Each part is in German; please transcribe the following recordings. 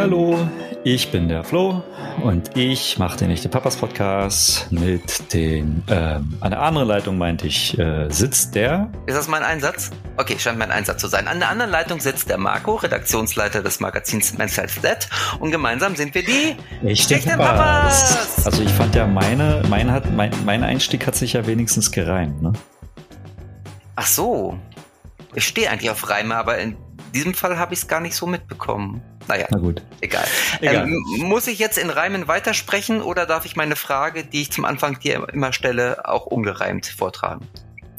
Hallo, ich bin der Flo und ich mache den Echte Papas Podcast mit den, ähm, an der anderen Leitung meinte ich, äh, sitzt der. Ist das mein Einsatz? Okay, scheint mein Einsatz zu sein. An der anderen Leitung sitzt der Marco, Redaktionsleiter des Magazins Men's Health That und gemeinsam sind wir die Echte, Echte Papas. Papas. Also ich fand ja meine, mein, hat, mein, mein Einstieg hat sich ja wenigstens gereimt, ne? Ach so. Ich stehe eigentlich auf Reime, aber in diesem Fall habe ich es gar nicht so mitbekommen. Naja, Na gut. egal. egal. Ähm, muss ich jetzt in Reimen weitersprechen oder darf ich meine Frage, die ich zum Anfang dir immer stelle, auch ungereimt vortragen?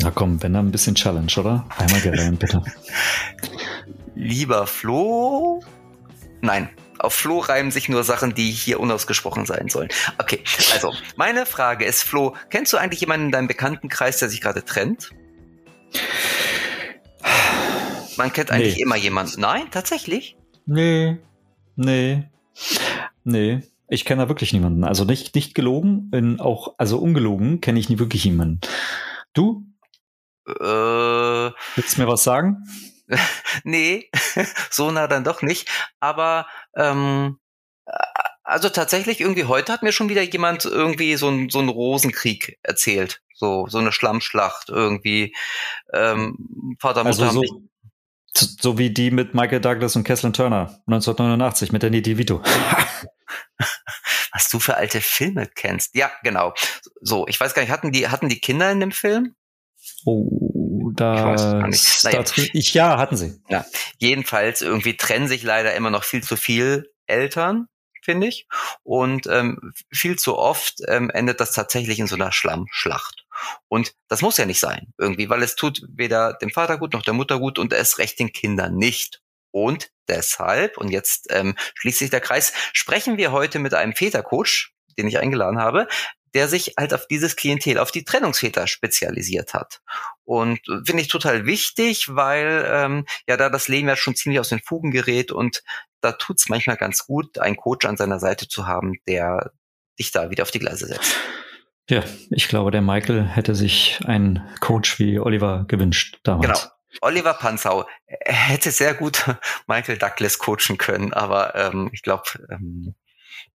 Na komm, wenn dann ein bisschen Challenge, oder? Einmal gereimt, bitte. Lieber Flo. Nein, auf Flo reimen sich nur Sachen, die hier unausgesprochen sein sollen. Okay, also meine Frage ist, Flo, kennst du eigentlich jemanden in deinem Bekanntenkreis, der sich gerade trennt? Man kennt eigentlich nee. immer jemanden. Nein, tatsächlich? Nee, nee, nee. Ich kenne da wirklich niemanden. Also nicht, nicht gelogen, in auch, also ungelogen kenne ich nie wirklich jemanden. Du? Äh, Willst du mir was sagen? nee, so nah dann doch nicht. Aber ähm, also tatsächlich, irgendwie heute hat mir schon wieder jemand irgendwie so, ein, so einen Rosenkrieg erzählt. So, so eine Schlammschlacht irgendwie. Ähm, Vater, Mutter also so, so wie die mit Michael Douglas und Kathleen Turner 1989 mit Danny DeVito. Was du für alte Filme kennst. Ja, genau. So, ich weiß gar nicht, hatten die, hatten die Kinder in dem Film? Oh, da, ich, naja. ich ja, hatten sie. Ja, jedenfalls irgendwie trennen sich leider immer noch viel zu viel Eltern finde ich. Und ähm, viel zu oft ähm, endet das tatsächlich in so einer Schlammschlacht. Und das muss ja nicht sein, irgendwie, weil es tut weder dem Vater gut noch der Mutter gut und es recht den Kindern nicht. Und deshalb, und jetzt ähm, schließt sich der Kreis, sprechen wir heute mit einem Vätercoach, den ich eingeladen habe, der sich halt auf dieses Klientel, auf die Trennungsväter spezialisiert hat. Und äh, finde ich total wichtig, weil ähm, ja da das Leben ja schon ziemlich aus den Fugen gerät und da tut's manchmal ganz gut, einen Coach an seiner Seite zu haben, der dich da wieder auf die Gleise setzt. Ja, ich glaube, der Michael hätte sich einen Coach wie Oliver gewünscht damals. Genau. Oliver Panzau hätte sehr gut Michael Douglas coachen können, aber ähm, ich glaube, ähm,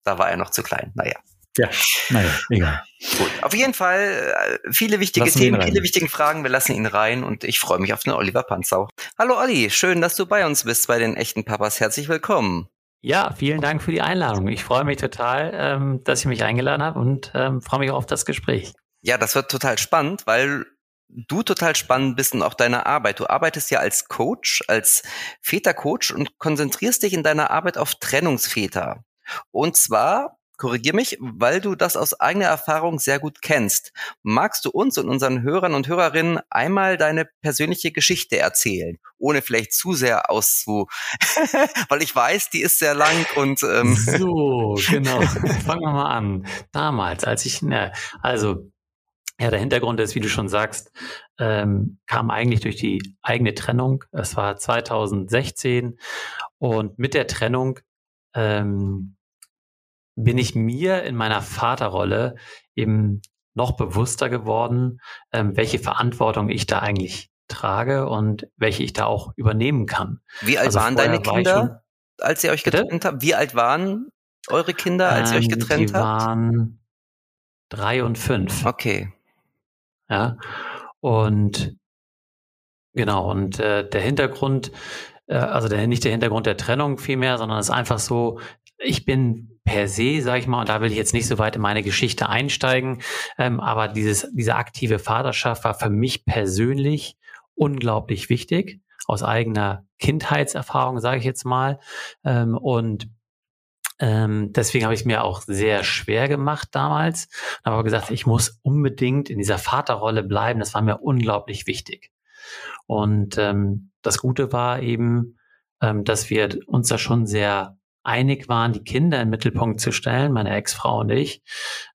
da war er noch zu klein. Naja. Ja, naja, egal. Gut, auf jeden Fall äh, viele wichtige lassen Themen, viele wichtige Fragen. Wir lassen ihn rein und ich freue mich auf den Oliver Panzau. Hallo Olli, schön, dass du bei uns bist bei den echten Papas. Herzlich willkommen. Ja, vielen Dank für die Einladung. Ich freue mich total, ähm, dass ihr mich eingeladen habt und ähm, freue mich auch auf das Gespräch. Ja, das wird total spannend, weil du total spannend bist und auch deine Arbeit. Du arbeitest ja als Coach, als Vätercoach und konzentrierst dich in deiner Arbeit auf Trennungsväter. Und zwar korrigier mich, weil du das aus eigener Erfahrung sehr gut kennst. Magst du uns und unseren Hörern und Hörerinnen einmal deine persönliche Geschichte erzählen, ohne vielleicht zu sehr auszu, weil ich weiß, die ist sehr lang und ähm so genau. Fangen wir mal an. Damals, als ich, ne, also ja, der Hintergrund ist, wie du schon sagst, ähm, kam eigentlich durch die eigene Trennung. Es war 2016 und mit der Trennung ähm, bin ich mir in meiner Vaterrolle eben noch bewusster geworden, ähm, welche Verantwortung ich da eigentlich trage und welche ich da auch übernehmen kann. Wie alt also waren deine Kinder, schon, als ihr euch getrennt bitte? habt? Wie alt waren eure Kinder, als ähm, ihr euch ähm, getrennt die habt? Die waren drei und fünf. Okay. Ja. Und genau, und äh, der Hintergrund, äh, also der, nicht der Hintergrund der Trennung vielmehr, sondern es ist einfach so, ich bin per se, sage ich mal, und da will ich jetzt nicht so weit in meine Geschichte einsteigen, ähm, aber dieses, diese aktive Vaterschaft war für mich persönlich unglaublich wichtig, aus eigener Kindheitserfahrung, sage ich jetzt mal. Ähm, und ähm, deswegen habe ich es mir auch sehr schwer gemacht damals. Habe aber gesagt, ich muss unbedingt in dieser Vaterrolle bleiben. Das war mir unglaublich wichtig. Und ähm, das Gute war eben, ähm, dass wir uns da schon sehr einig waren, die Kinder im Mittelpunkt zu stellen, meine Ex-Frau und ich.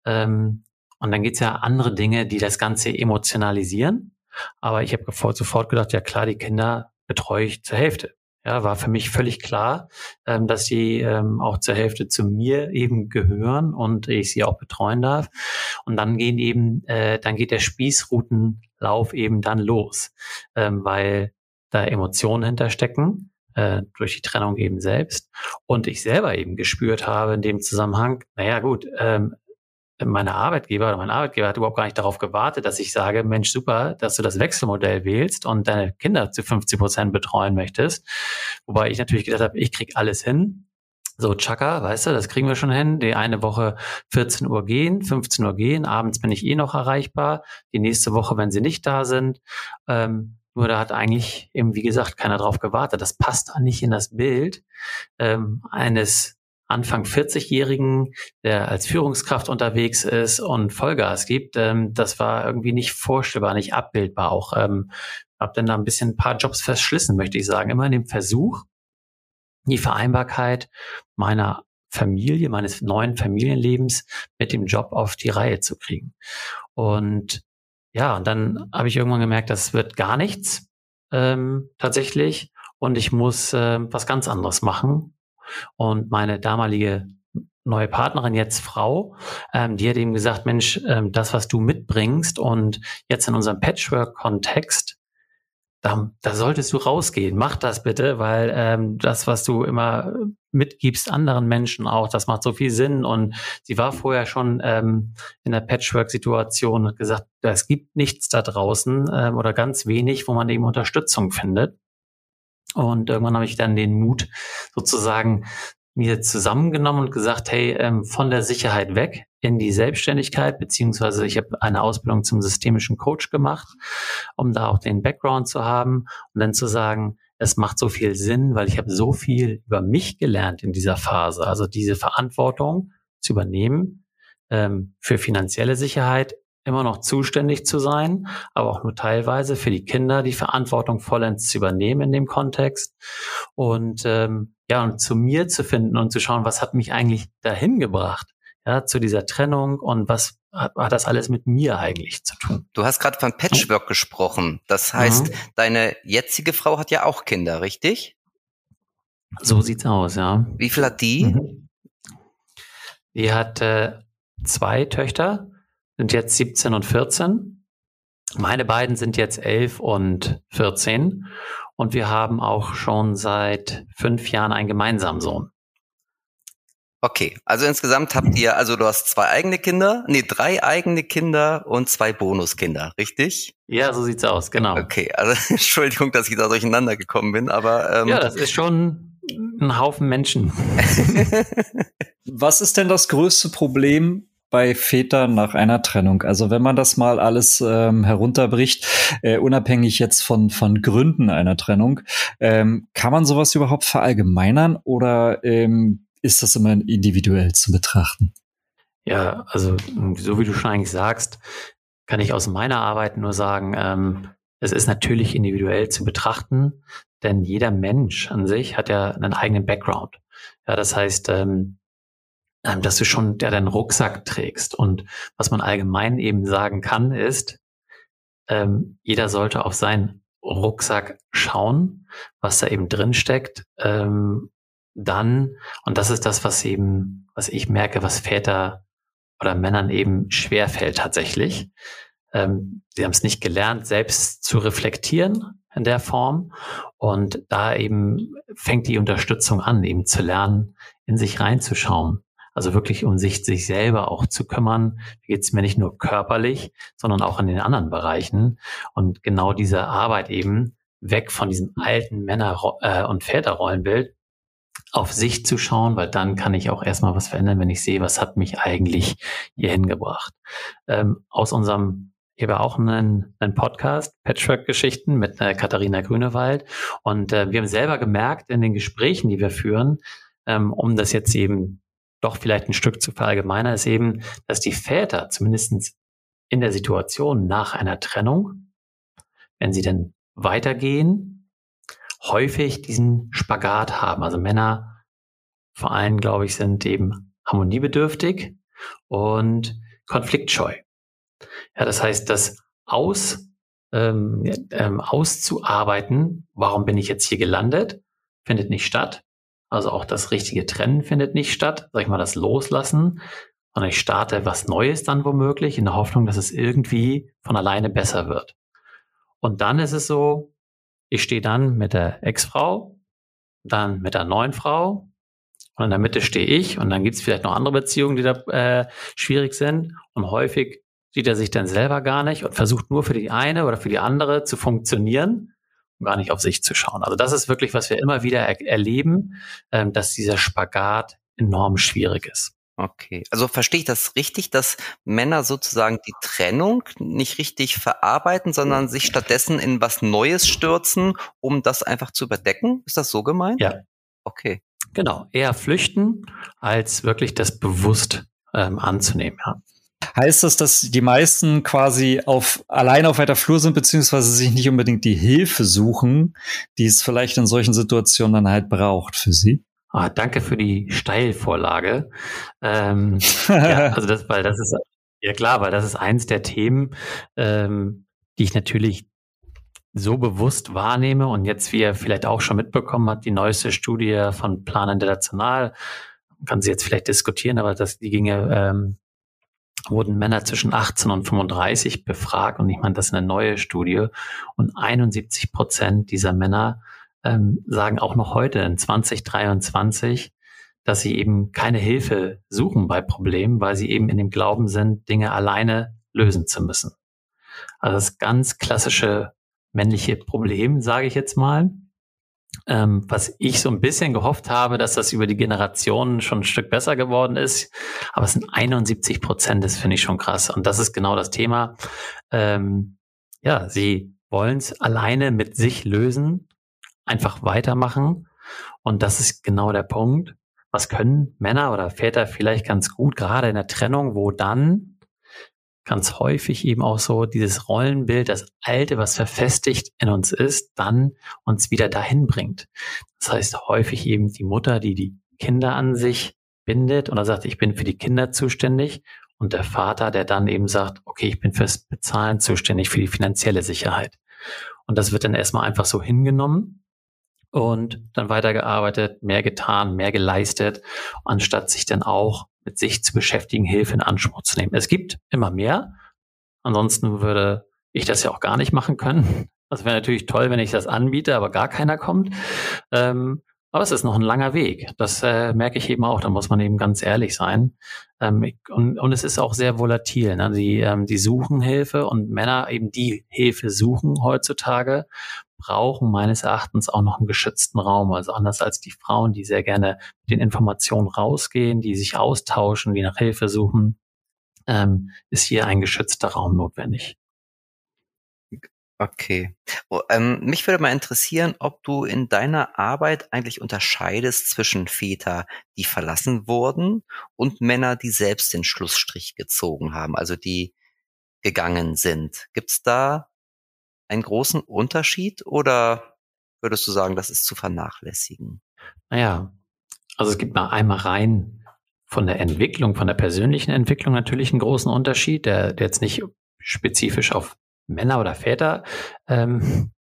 Ähm, und dann gibt's ja andere Dinge, die das Ganze emotionalisieren. Aber ich habe sofort gedacht, ja klar, die Kinder betreue ich zur Hälfte. Ja, war für mich völlig klar, ähm, dass sie ähm, auch zur Hälfte zu mir eben gehören und ich sie auch betreuen darf. Und dann gehen eben, äh, dann geht der Spießrutenlauf eben dann los, ähm, weil da Emotionen hinterstecken äh, durch die Trennung eben selbst. Und ich selber eben gespürt habe in dem Zusammenhang, naja gut, ähm, meine Arbeitgeber oder mein Arbeitgeber hat überhaupt gar nicht darauf gewartet, dass ich sage, Mensch, super, dass du das Wechselmodell wählst und deine Kinder zu 50 Prozent betreuen möchtest. Wobei ich natürlich gedacht habe, ich krieg alles hin. So, Chaka, weißt du, das kriegen wir schon hin. Die eine Woche 14 Uhr gehen, 15 Uhr gehen, abends bin ich eh noch erreichbar. Die nächste Woche, wenn sie nicht da sind. Ähm, nur da hat eigentlich eben, wie gesagt, keiner drauf gewartet. Das passt da nicht in das Bild ähm, eines Anfang 40-Jährigen, der als Führungskraft unterwegs ist und Vollgas gibt. Ähm, das war irgendwie nicht vorstellbar, nicht abbildbar. Auch ähm, habe dann da ein bisschen ein paar Jobs verschlissen, möchte ich sagen. Immer in dem Versuch, die Vereinbarkeit meiner Familie, meines neuen Familienlebens mit dem Job auf die Reihe zu kriegen. Und ja, und dann habe ich irgendwann gemerkt, das wird gar nichts ähm, tatsächlich und ich muss äh, was ganz anderes machen. Und meine damalige neue Partnerin, jetzt Frau, ähm, die hat eben gesagt, Mensch, ähm, das, was du mitbringst und jetzt in unserem Patchwork-Kontext, da, da solltest du rausgehen. Mach das bitte, weil ähm, das, was du immer mitgibst anderen Menschen auch, das macht so viel Sinn. Und sie war vorher schon ähm, in der Patchwork-Situation und gesagt, es gibt nichts da draußen ähm, oder ganz wenig, wo man eben Unterstützung findet. Und irgendwann habe ich dann den Mut sozusagen mir zusammengenommen und gesagt, hey, ähm, von der Sicherheit weg in die Selbstständigkeit, beziehungsweise ich habe eine Ausbildung zum systemischen Coach gemacht, um da auch den Background zu haben und dann zu sagen, es macht so viel Sinn, weil ich habe so viel über mich gelernt in dieser Phase, also diese Verantwortung zu übernehmen ähm, für finanzielle Sicherheit, immer noch zuständig zu sein, aber auch nur teilweise für die Kinder die Verantwortung vollends zu übernehmen in dem Kontext. Und ähm, ja und zu mir zu finden und zu schauen, was hat mich eigentlich dahin gebracht, ja, zu dieser Trennung und was hat, hat das alles mit mir eigentlich zu tun? Du hast gerade von Patchwork mhm. gesprochen. Das heißt, mhm. deine jetzige Frau hat ja auch Kinder, richtig? So sieht's aus, ja. Wie viel hat die? Mhm. Die hat äh, zwei Töchter sind jetzt 17 und 14. Meine beiden sind jetzt 11 und 14. Und wir haben auch schon seit fünf Jahren einen gemeinsamen Sohn. Okay, also insgesamt habt ihr, also du hast zwei eigene Kinder, nee, drei eigene Kinder und zwei Bonuskinder, richtig? Ja, so sieht's aus, genau. Okay, also Entschuldigung, dass ich da durcheinander gekommen bin, aber ähm, ja, das ist schon ein Haufen Menschen. Was ist denn das größte Problem bei Vätern nach einer Trennung. Also wenn man das mal alles ähm, herunterbricht, äh, unabhängig jetzt von, von Gründen einer Trennung, ähm, kann man sowas überhaupt verallgemeinern oder ähm, ist das immer individuell zu betrachten? Ja, also so wie du schon eigentlich sagst, kann ich aus meiner Arbeit nur sagen, ähm, es ist natürlich individuell zu betrachten, denn jeder Mensch an sich hat ja einen eigenen Background. Ja, das heißt, ähm, ähm, dass du schon ja, deinen Rucksack trägst. Und was man allgemein eben sagen kann, ist, ähm, jeder sollte auf seinen Rucksack schauen, was da eben drin steckt. Ähm, dann, und das ist das, was eben, was ich merke, was Väter oder Männern eben schwerfällt tatsächlich. Ähm, sie haben es nicht gelernt, selbst zu reflektieren in der Form. Und da eben fängt die Unterstützung an, eben zu lernen, in sich reinzuschauen. Also wirklich um sich, sich selber auch zu kümmern. Da geht es mir nicht nur körperlich, sondern auch in den anderen Bereichen. Und genau diese Arbeit eben weg von diesem alten Männer- äh, und Väterrollenbild auf sich zu schauen, weil dann kann ich auch erstmal was verändern, wenn ich sehe, was hat mich eigentlich hier hingebracht. Ähm, aus unserem ich habe auch einen, einen Podcast, Patchwork-Geschichten mit äh, Katharina Grünewald. Und äh, wir haben selber gemerkt in den Gesprächen, die wir führen, ähm, um das jetzt eben doch vielleicht ein Stück zu verallgemeinern, ist eben, dass die Väter zumindest in der Situation nach einer Trennung, wenn sie denn weitergehen, häufig diesen Spagat haben. Also Männer vor allem, glaube ich, sind eben harmoniebedürftig und konfliktscheu. Ja, das heißt, das aus, ähm, ähm, auszuarbeiten, warum bin ich jetzt hier gelandet, findet nicht statt. Also auch das richtige Trennen findet nicht statt, sag ich mal, das Loslassen, sondern ich starte was Neues dann womöglich in der Hoffnung, dass es irgendwie von alleine besser wird. Und dann ist es so, ich stehe dann mit der Ex-Frau dann mit der neuen Frau und in der Mitte stehe ich und dann gibt es vielleicht noch andere Beziehungen, die da äh, schwierig sind und häufig sieht er sich dann selber gar nicht und versucht nur für die eine oder für die andere zu funktionieren und gar nicht auf sich zu schauen. Also das ist wirklich, was wir immer wieder er erleben, ähm, dass dieser Spagat enorm schwierig ist. Okay, also verstehe ich das richtig, dass Männer sozusagen die Trennung nicht richtig verarbeiten, sondern sich stattdessen in was Neues stürzen, um das einfach zu überdecken? Ist das so gemeint? Ja. Okay. Genau, eher flüchten, als wirklich das bewusst ähm, anzunehmen. Ja. Heißt das, dass die meisten quasi auf allein auf weiter Flur sind, beziehungsweise sich nicht unbedingt die Hilfe suchen, die es vielleicht in solchen Situationen dann halt braucht für sie? Ah, danke für die Steilvorlage. Ähm, ja, also das, weil das ist ja klar, weil das ist eins der Themen, ähm, die ich natürlich so bewusst wahrnehme und jetzt, wie er vielleicht auch schon mitbekommen hat, die neueste Studie von Plan International, kann sie jetzt vielleicht diskutieren, aber das, die ginge, ähm, wurden Männer zwischen 18 und 35 befragt und ich meine, das ist eine neue Studie und 71 Prozent dieser Männer ähm, sagen auch noch heute in 2023, dass sie eben keine Hilfe suchen bei Problemen, weil sie eben in dem Glauben sind, Dinge alleine lösen zu müssen. Also das ganz klassische männliche Problem, sage ich jetzt mal. Ähm, was ich so ein bisschen gehofft habe, dass das über die Generationen schon ein Stück besser geworden ist. Aber es sind 71 Prozent, das finde ich schon krass. Und das ist genau das Thema. Ähm, ja, sie wollen es alleine mit sich lösen, einfach weitermachen. Und das ist genau der Punkt. Was können Männer oder Väter vielleicht ganz gut, gerade in der Trennung, wo dann ganz häufig eben auch so dieses Rollenbild, das Alte, was verfestigt in uns ist, dann uns wieder dahin bringt. Das heißt häufig eben die Mutter, die die Kinder an sich bindet oder sagt, ich bin für die Kinder zuständig und der Vater, der dann eben sagt, okay, ich bin fürs Bezahlen zuständig, für die finanzielle Sicherheit. Und das wird dann erstmal einfach so hingenommen und dann weitergearbeitet, mehr getan, mehr geleistet, anstatt sich dann auch mit sich zu beschäftigen, Hilfe in Anspruch zu nehmen. Es gibt immer mehr. Ansonsten würde ich das ja auch gar nicht machen können. Das wäre natürlich toll, wenn ich das anbiete, aber gar keiner kommt. Ähm, aber es ist noch ein langer Weg. Das äh, merke ich eben auch. Da muss man eben ganz ehrlich sein. Ähm, ich, und, und, es ist auch sehr volatil. Ne? Die, ähm, die suchen Hilfe und Männer eben die Hilfe suchen heutzutage brauchen meines Erachtens auch noch einen geschützten Raum. Also anders als die Frauen, die sehr gerne mit den Informationen rausgehen, die sich austauschen, die nach Hilfe suchen, ähm, ist hier ein geschützter Raum notwendig. Okay. Oh, ähm, mich würde mal interessieren, ob du in deiner Arbeit eigentlich unterscheidest zwischen Väter, die verlassen wurden und Männer, die selbst den Schlussstrich gezogen haben, also die gegangen sind. Gibt es da einen großen Unterschied oder würdest du sagen, das ist zu vernachlässigen? Naja, also es gibt mal einmal rein von der Entwicklung, von der persönlichen Entwicklung natürlich einen großen Unterschied, der, der jetzt nicht spezifisch auf Männer oder Väter ähm,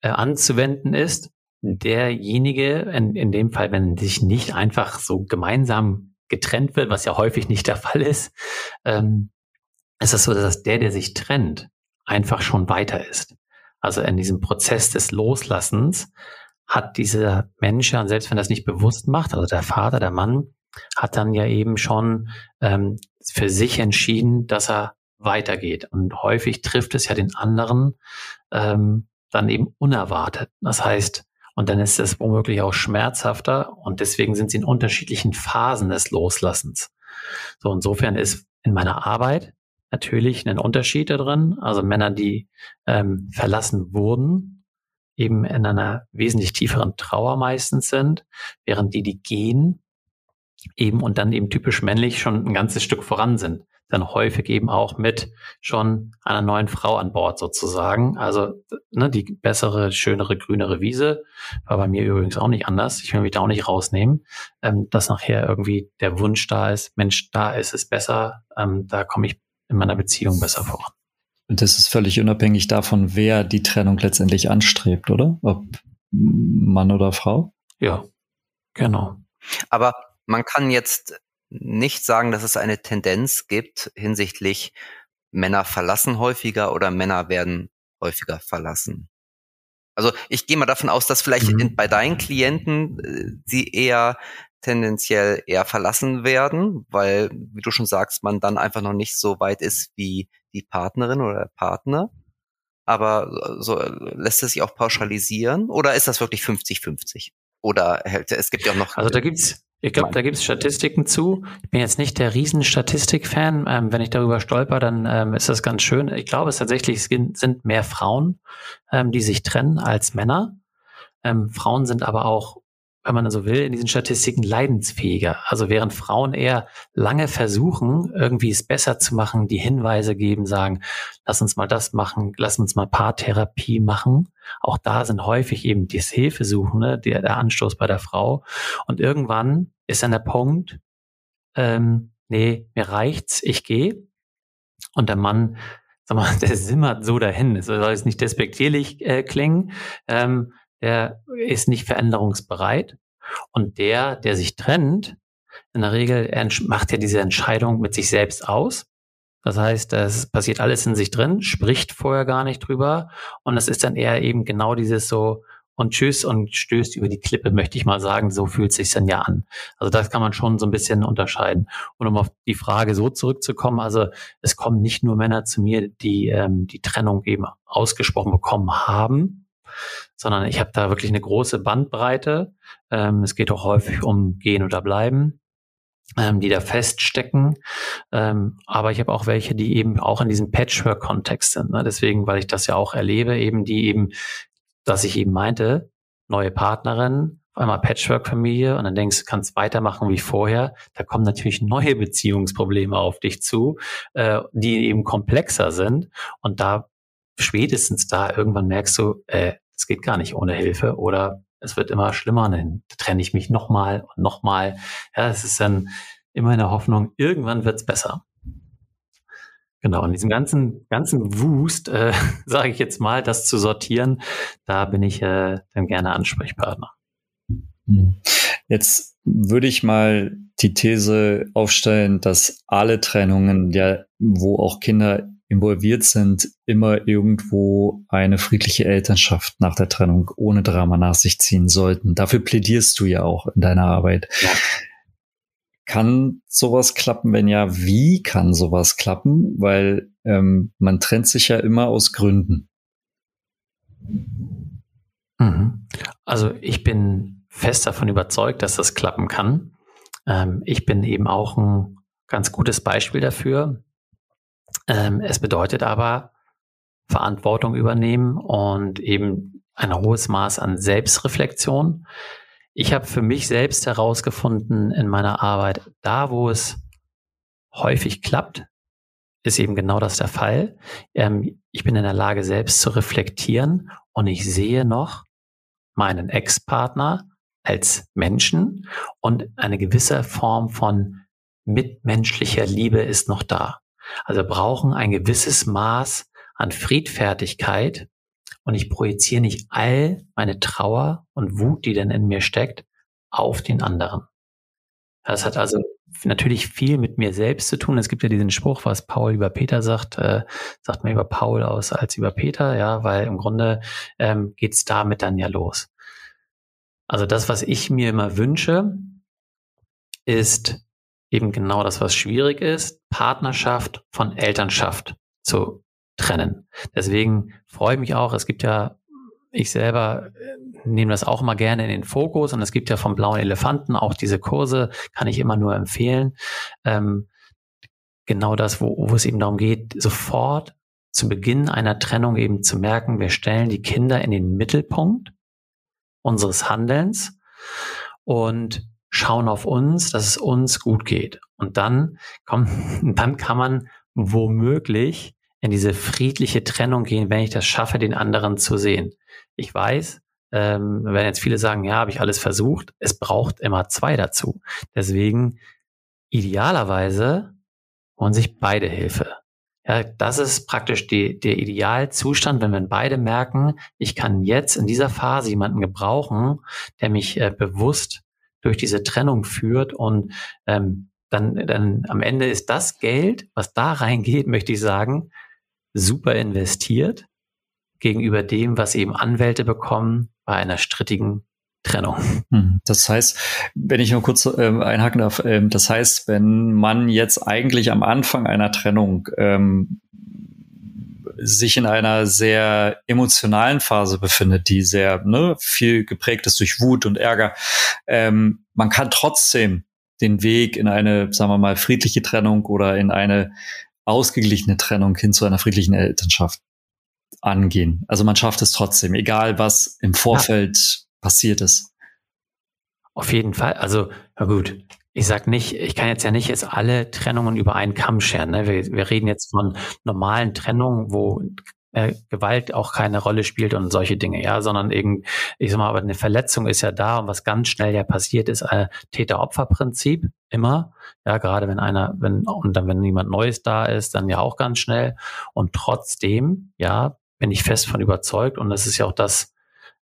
äh, anzuwenden ist. Derjenige, in, in dem Fall, wenn sich nicht einfach so gemeinsam getrennt wird, was ja häufig nicht der Fall ist, ähm, ist es so, dass der, der sich trennt, einfach schon weiter ist. Also in diesem Prozess des Loslassens hat dieser Mensch ja, selbst wenn er es nicht bewusst macht, also der Vater, der Mann, hat dann ja eben schon ähm, für sich entschieden, dass er weitergeht. Und häufig trifft es ja den anderen ähm, dann eben unerwartet. Das heißt, und dann ist es womöglich auch schmerzhafter und deswegen sind sie in unterschiedlichen Phasen des Loslassens. So, insofern ist in meiner Arbeit natürlich einen Unterschied da drin. Also Männer, die ähm, verlassen wurden, eben in einer wesentlich tieferen Trauer meistens sind, während die, die gehen, eben und dann eben typisch männlich schon ein ganzes Stück voran sind. Dann häufig eben auch mit schon einer neuen Frau an Bord sozusagen. Also ne, die bessere, schönere, grünere Wiese war bei mir übrigens auch nicht anders. Ich will mich da auch nicht rausnehmen, ähm, dass nachher irgendwie der Wunsch da ist, Mensch, da ist es besser, ähm, da komme ich in meiner Beziehung besser voran. Und das ist völlig unabhängig davon, wer die Trennung letztendlich anstrebt, oder? Ob Mann oder Frau? Ja, genau. Aber man kann jetzt nicht sagen, dass es eine Tendenz gibt hinsichtlich Männer verlassen häufiger oder Männer werden häufiger verlassen. Also ich gehe mal davon aus, dass vielleicht mhm. in, bei deinen Klienten äh, sie eher tendenziell eher verlassen werden, weil, wie du schon sagst, man dann einfach noch nicht so weit ist wie die Partnerin oder der Partner. Aber so lässt es sich auch pauschalisieren oder ist das wirklich 50-50? Oder es gibt ja auch noch. Also da gibt's, ich glaube, da gibt es Statistiken zu. Ich bin jetzt nicht der Riesenstatistik-Fan. Ähm, wenn ich darüber stolper, dann ähm, ist das ganz schön. Ich glaube, es tatsächlich sind mehr Frauen, ähm, die sich trennen als Männer. Ähm, Frauen sind aber auch wenn man so will, in diesen Statistiken leidensfähiger. Also während Frauen eher lange versuchen, irgendwie es besser zu machen, die Hinweise geben, sagen, lass uns mal das machen, lass uns mal Paartherapie machen. Auch da sind häufig eben das Hilfesuchende, der, der Anstoß bei der Frau. Und irgendwann ist dann der Punkt, ähm, nee, mir reicht's, ich gehe. Und der Mann, sag mal, der simmert so dahin. Es soll jetzt nicht despektierlich äh, klingen. Ähm, der ist nicht veränderungsbereit. Und der, der sich trennt, in der Regel macht ja diese Entscheidung mit sich selbst aus. Das heißt, es passiert alles in sich drin, spricht vorher gar nicht drüber. Und es ist dann eher eben genau dieses so, und tschüss und stößt über die Klippe, möchte ich mal sagen. So fühlt es sich dann ja an. Also das kann man schon so ein bisschen unterscheiden. Und um auf die Frage so zurückzukommen, also es kommen nicht nur Männer zu mir, die ähm, die Trennung eben ausgesprochen bekommen haben, sondern ich habe da wirklich eine große Bandbreite. Ähm, es geht auch häufig um Gehen oder Bleiben, ähm, die da feststecken. Ähm, aber ich habe auch welche, die eben auch in diesem Patchwork-Kontext sind. Ne? Deswegen, weil ich das ja auch erlebe, eben die eben, dass ich eben meinte, neue Partnerin, einmal Patchwork-Familie und dann denkst du, kannst weitermachen wie vorher. Da kommen natürlich neue Beziehungsprobleme auf dich zu, äh, die eben komplexer sind. Und da spätestens da irgendwann merkst du, äh, es geht gar nicht ohne Hilfe oder es wird immer schlimmer, dann trenne ich mich nochmal und nochmal. Ja, es ist dann immer in der Hoffnung, irgendwann wird's besser. Genau, in diesem ganzen, ganzen Wust, äh, sage ich jetzt mal, das zu sortieren, da bin ich äh, dann gerne Ansprechpartner. Hm. Jetzt würde ich mal die These aufstellen, dass alle Trennungen, ja, wo auch Kinder involviert sind, immer irgendwo eine friedliche Elternschaft nach der Trennung ohne Drama nach sich ziehen sollten. Dafür plädierst du ja auch in deiner Arbeit. Ja. Kann sowas klappen? Wenn ja, wie kann sowas klappen? Weil ähm, man trennt sich ja immer aus Gründen. Mhm. Also ich bin fest davon überzeugt, dass das klappen kann. Ähm, ich bin eben auch ein ganz gutes Beispiel dafür. Ähm, es bedeutet aber Verantwortung übernehmen und eben ein hohes Maß an Selbstreflexion. Ich habe für mich selbst herausgefunden in meiner Arbeit, da wo es häufig klappt, ist eben genau das der Fall. Ähm, ich bin in der Lage, selbst zu reflektieren und ich sehe noch meinen Ex-Partner als Menschen und eine gewisse Form von mitmenschlicher Liebe ist noch da. Also brauchen ein gewisses Maß an Friedfertigkeit und ich projiziere nicht all meine Trauer und Wut, die denn in mir steckt, auf den anderen. Das hat also natürlich viel mit mir selbst zu tun. Es gibt ja diesen Spruch, was Paul über Peter sagt, äh, sagt man über Paul aus als über Peter, ja, weil im Grunde ähm, geht's damit dann ja los. Also das, was ich mir immer wünsche, ist eben genau das, was schwierig ist, Partnerschaft von Elternschaft zu trennen. Deswegen freue ich mich auch, es gibt ja, ich selber äh, nehme das auch mal gerne in den Fokus und es gibt ja vom blauen Elefanten auch diese Kurse, kann ich immer nur empfehlen. Ähm, genau das, wo, wo es eben darum geht, sofort zu Beginn einer Trennung eben zu merken, wir stellen die Kinder in den Mittelpunkt unseres Handelns und schauen auf uns, dass es uns gut geht. Und dann kommt, dann kann man womöglich in diese friedliche Trennung gehen, wenn ich das schaffe, den anderen zu sehen. Ich weiß, ähm, wenn jetzt viele sagen, ja, habe ich alles versucht, es braucht immer zwei dazu. Deswegen idealerweise wollen sich beide Hilfe. Ja, das ist praktisch die, der Idealzustand, wenn wir beide merken, ich kann jetzt in dieser Phase jemanden gebrauchen, der mich äh, bewusst durch diese Trennung führt und ähm, dann, dann am Ende ist das Geld, was da reingeht, möchte ich sagen, super investiert, gegenüber dem, was eben Anwälte bekommen bei einer strittigen Trennung. Hm, das heißt, wenn ich nur kurz ähm, einhaken darf, ähm, das heißt, wenn man jetzt eigentlich am Anfang einer Trennung ähm, sich in einer sehr emotionalen Phase befindet, die sehr ne, viel geprägt ist durch Wut und Ärger, ähm, man kann trotzdem den Weg in eine, sagen wir mal, friedliche Trennung oder in eine ausgeglichene Trennung hin zu einer friedlichen Elternschaft angehen. Also man schafft es trotzdem, egal was im Vorfeld ja. passiert ist. Auf jeden Fall. Also, na gut. Ich sag nicht, ich kann jetzt ja nicht jetzt alle Trennungen über einen Kamm scheren. Ne? Wir, wir reden jetzt von normalen Trennungen, wo äh, Gewalt auch keine Rolle spielt und solche Dinge, ja, sondern eben, ich sag mal, aber eine Verletzung ist ja da und was ganz schnell ja passiert ist, äh, Täter-Opfer-Prinzip immer, ja, gerade wenn einer, wenn, und dann, wenn niemand Neues da ist, dann ja auch ganz schnell und trotzdem, ja, bin ich fest von überzeugt und das ist ja auch das,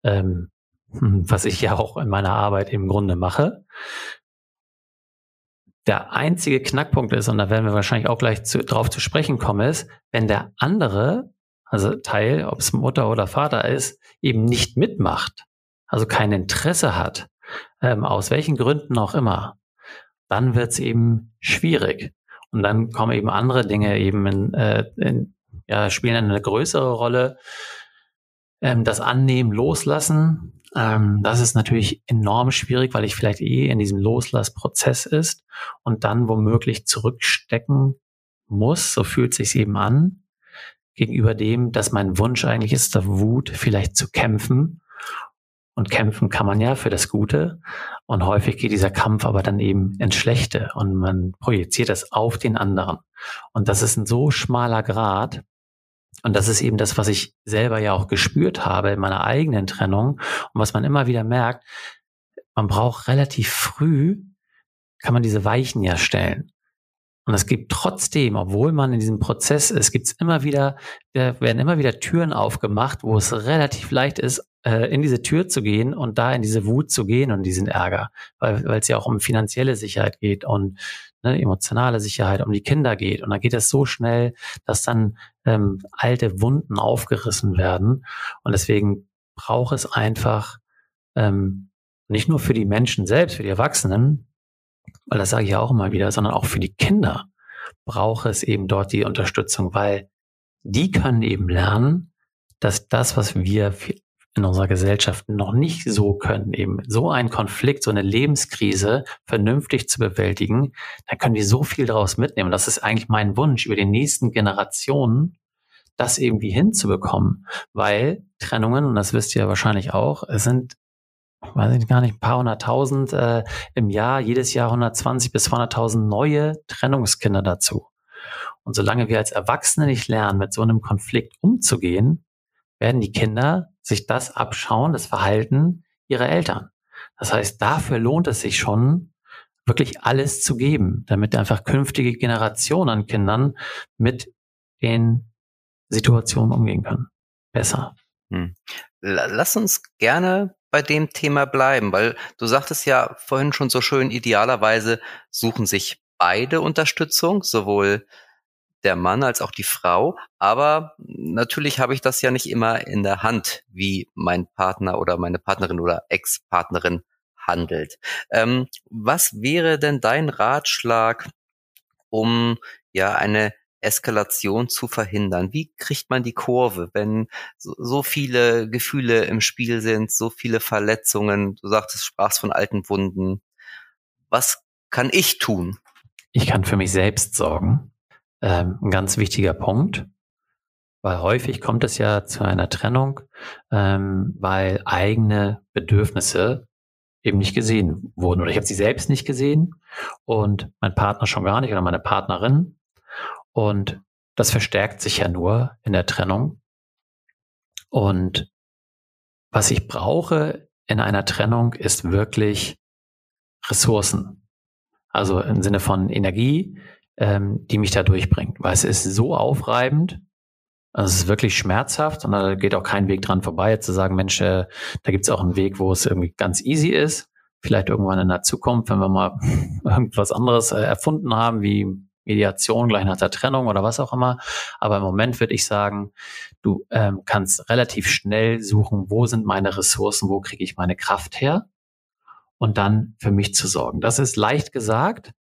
ähm, was ich ja auch in meiner Arbeit im Grunde mache. Der einzige Knackpunkt ist, und da werden wir wahrscheinlich auch gleich zu, drauf zu sprechen kommen, ist, wenn der andere also Teil, ob es Mutter oder Vater ist, eben nicht mitmacht, also kein Interesse hat, ähm, aus welchen Gründen auch immer, dann wird es eben schwierig. Und dann kommen eben andere Dinge eben in, äh, in, ja, spielen eine größere Rolle. Ähm, das Annehmen, Loslassen, ähm, das ist natürlich enorm schwierig, weil ich vielleicht eh in diesem Loslassprozess ist und dann womöglich zurückstecken muss. So fühlt sich eben an gegenüber dem, dass mein Wunsch eigentlich ist, der Wut vielleicht zu kämpfen. Und kämpfen kann man ja für das Gute. Und häufig geht dieser Kampf aber dann eben ins Schlechte und man projiziert das auf den anderen. Und das ist ein so schmaler Grad. Und das ist eben das, was ich selber ja auch gespürt habe in meiner eigenen Trennung und was man immer wieder merkt. Man braucht relativ früh, kann man diese Weichen ja stellen. Und es gibt trotzdem, obwohl man in diesem Prozess ist, gibt es immer wieder, da werden immer wieder Türen aufgemacht, wo es relativ leicht ist, äh, in diese Tür zu gehen und da in diese Wut zu gehen und diesen Ärger, weil es ja auch um finanzielle Sicherheit geht und ne, emotionale Sicherheit, um die Kinder geht. Und dann geht es so schnell, dass dann ähm, alte Wunden aufgerissen werden. Und deswegen braucht es einfach ähm, nicht nur für die Menschen selbst, für die Erwachsenen, weil das sage ich ja auch immer wieder, sondern auch für die Kinder braucht es eben dort die Unterstützung, weil die können eben lernen, dass das, was wir in unserer Gesellschaft noch nicht so können, eben so einen Konflikt, so eine Lebenskrise vernünftig zu bewältigen, da können die so viel daraus mitnehmen. Das ist eigentlich mein Wunsch über die nächsten Generationen, das irgendwie hinzubekommen, weil Trennungen, und das wisst ihr wahrscheinlich auch, es sind weiß ich gar nicht, ein paar hunderttausend äh, im Jahr, jedes Jahr 120 bis 200.000 neue Trennungskinder dazu. Und solange wir als Erwachsene nicht lernen, mit so einem Konflikt umzugehen, werden die Kinder sich das abschauen, das Verhalten ihrer Eltern. Das heißt, dafür lohnt es sich schon, wirklich alles zu geben, damit einfach künftige Generationen an Kindern mit den Situationen umgehen können. Besser. Hm. Lass uns gerne bei dem Thema bleiben, weil du sagtest ja vorhin schon so schön, idealerweise suchen sich beide Unterstützung, sowohl der Mann als auch die Frau. Aber natürlich habe ich das ja nicht immer in der Hand, wie mein Partner oder meine Partnerin oder Ex-Partnerin handelt. Ähm, was wäre denn dein Ratschlag, um ja eine Eskalation zu verhindern? Wie kriegt man die Kurve, wenn so, viele Gefühle im Spiel sind, so viele Verletzungen? Du sagtest, sprachst von alten Wunden. Was kann ich tun? Ich kann für mich selbst sorgen. Ähm, ein ganz wichtiger Punkt, weil häufig kommt es ja zu einer Trennung, ähm, weil eigene Bedürfnisse eben nicht gesehen wurden oder ich habe sie selbst nicht gesehen und mein Partner schon gar nicht oder meine Partnerin und das verstärkt sich ja nur in der Trennung. Und was ich brauche in einer Trennung ist wirklich Ressourcen. Also im Sinne von Energie, ähm, die mich da durchbringt. Weil es ist so aufreibend, also es ist wirklich schmerzhaft und da geht auch kein Weg dran vorbei, zu sagen, Mensch, äh, da gibt es auch einen Weg, wo es irgendwie ganz easy ist. Vielleicht irgendwann in der Zukunft, wenn wir mal irgendwas anderes äh, erfunden haben, wie Mediation gleich nach der Trennung oder was auch immer. Aber im Moment würde ich sagen, du ähm, kannst relativ schnell suchen, wo sind meine Ressourcen, wo kriege ich meine Kraft her und dann für mich zu sorgen. Das ist leicht gesagt,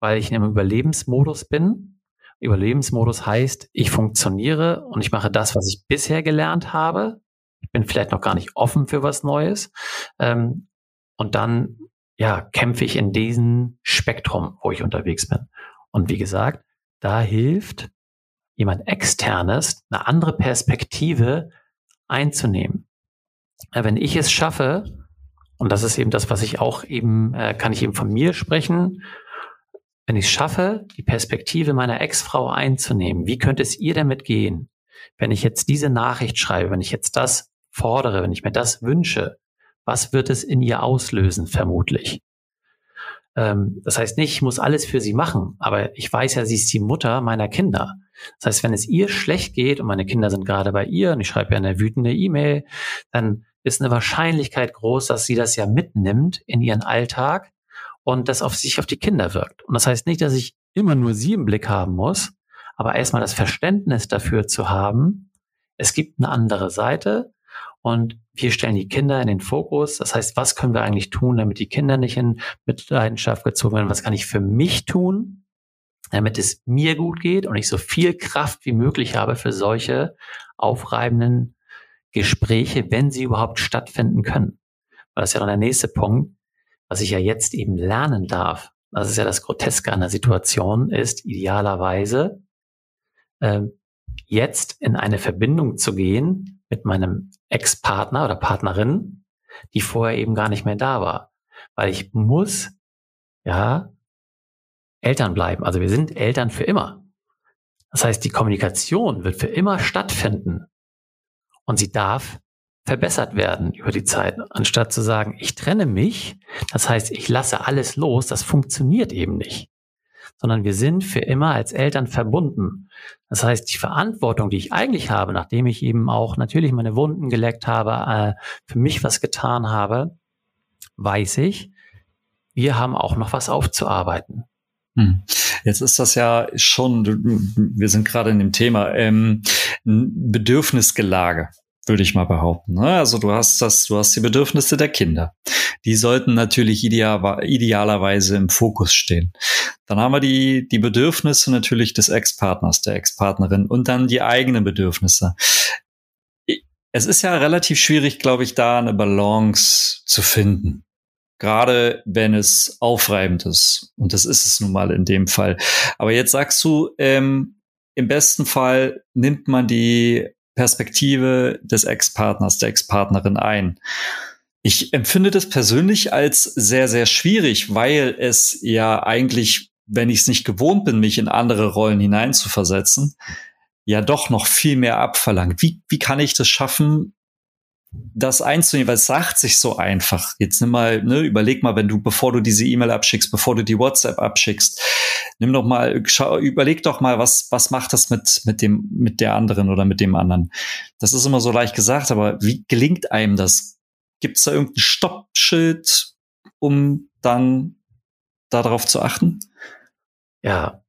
weil ich in einem Überlebensmodus bin. Überlebensmodus heißt, ich funktioniere und ich mache das, was ich bisher gelernt habe. Ich bin vielleicht noch gar nicht offen für was Neues. Ähm, und dann ja, kämpfe ich in diesem Spektrum, wo ich unterwegs bin. Und wie gesagt, da hilft jemand externes, eine andere Perspektive einzunehmen. Wenn ich es schaffe, und das ist eben das, was ich auch eben, äh, kann ich eben von mir sprechen, wenn ich es schaffe, die Perspektive meiner Ex-Frau einzunehmen, wie könnte es ihr damit gehen, wenn ich jetzt diese Nachricht schreibe, wenn ich jetzt das fordere, wenn ich mir das wünsche, was wird es in ihr auslösen, vermutlich? Ähm, das heißt nicht, ich muss alles für sie machen, aber ich weiß ja, sie ist die Mutter meiner Kinder. Das heißt, wenn es ihr schlecht geht und meine Kinder sind gerade bei ihr und ich schreibe ihr eine wütende E-Mail, dann ist eine Wahrscheinlichkeit groß, dass sie das ja mitnimmt in ihren Alltag und das auf sich auf die Kinder wirkt. Und das heißt nicht, dass ich immer nur sie im Blick haben muss, aber erstmal das Verständnis dafür zu haben, es gibt eine andere Seite und wir stellen die Kinder in den Fokus. Das heißt, was können wir eigentlich tun, damit die Kinder nicht in Mitleidenschaft gezogen werden? Was kann ich für mich tun, damit es mir gut geht und ich so viel Kraft wie möglich habe für solche aufreibenden Gespräche, wenn sie überhaupt stattfinden können. Weil das ist ja dann der nächste Punkt, was ich ja jetzt eben lernen darf. Das ist ja das Groteske an der Situation, ist idealerweise äh, jetzt in eine Verbindung zu gehen mit meinem Ex-Partner oder Partnerin, die vorher eben gar nicht mehr da war. Weil ich muss, ja, Eltern bleiben. Also wir sind Eltern für immer. Das heißt, die Kommunikation wird für immer stattfinden. Und sie darf verbessert werden über die Zeit, anstatt zu sagen, ich trenne mich, das heißt, ich lasse alles los, das funktioniert eben nicht sondern wir sind für immer als Eltern verbunden. Das heißt, die Verantwortung, die ich eigentlich habe, nachdem ich eben auch natürlich meine Wunden geleckt habe, äh, für mich was getan habe, weiß ich, wir haben auch noch was aufzuarbeiten. Hm. Jetzt ist das ja schon, wir sind gerade in dem Thema, ähm, Bedürfnisgelage würde ich mal behaupten. Ne? Also du hast das, du hast die Bedürfnisse der Kinder. Die sollten natürlich ideal, idealerweise im Fokus stehen. Dann haben wir die, die Bedürfnisse natürlich des Ex-Partners, der Ex-Partnerin und dann die eigenen Bedürfnisse. Es ist ja relativ schwierig, glaube ich, da eine Balance zu finden. Gerade wenn es aufreibend ist. Und das ist es nun mal in dem Fall. Aber jetzt sagst du, ähm, im besten Fall nimmt man die Perspektive des Ex-Partners, der Ex-Partnerin ein. Ich empfinde das persönlich als sehr, sehr schwierig, weil es ja eigentlich, wenn ich es nicht gewohnt bin, mich in andere Rollen hineinzuversetzen, ja doch noch viel mehr abverlangt. Wie, wie kann ich das schaffen, das einzunehmen, weil es sagt sich so einfach. Jetzt nimm mal, ne, überleg mal, wenn du, bevor du diese E-Mail abschickst, bevor du die WhatsApp abschickst, nimm doch mal, schau, überleg doch mal, was, was macht das mit, mit dem, mit der anderen oder mit dem anderen? Das ist immer so leicht gesagt, aber wie gelingt einem das? Gibt es da irgendein Stoppschild, um dann darauf zu achten? Ja,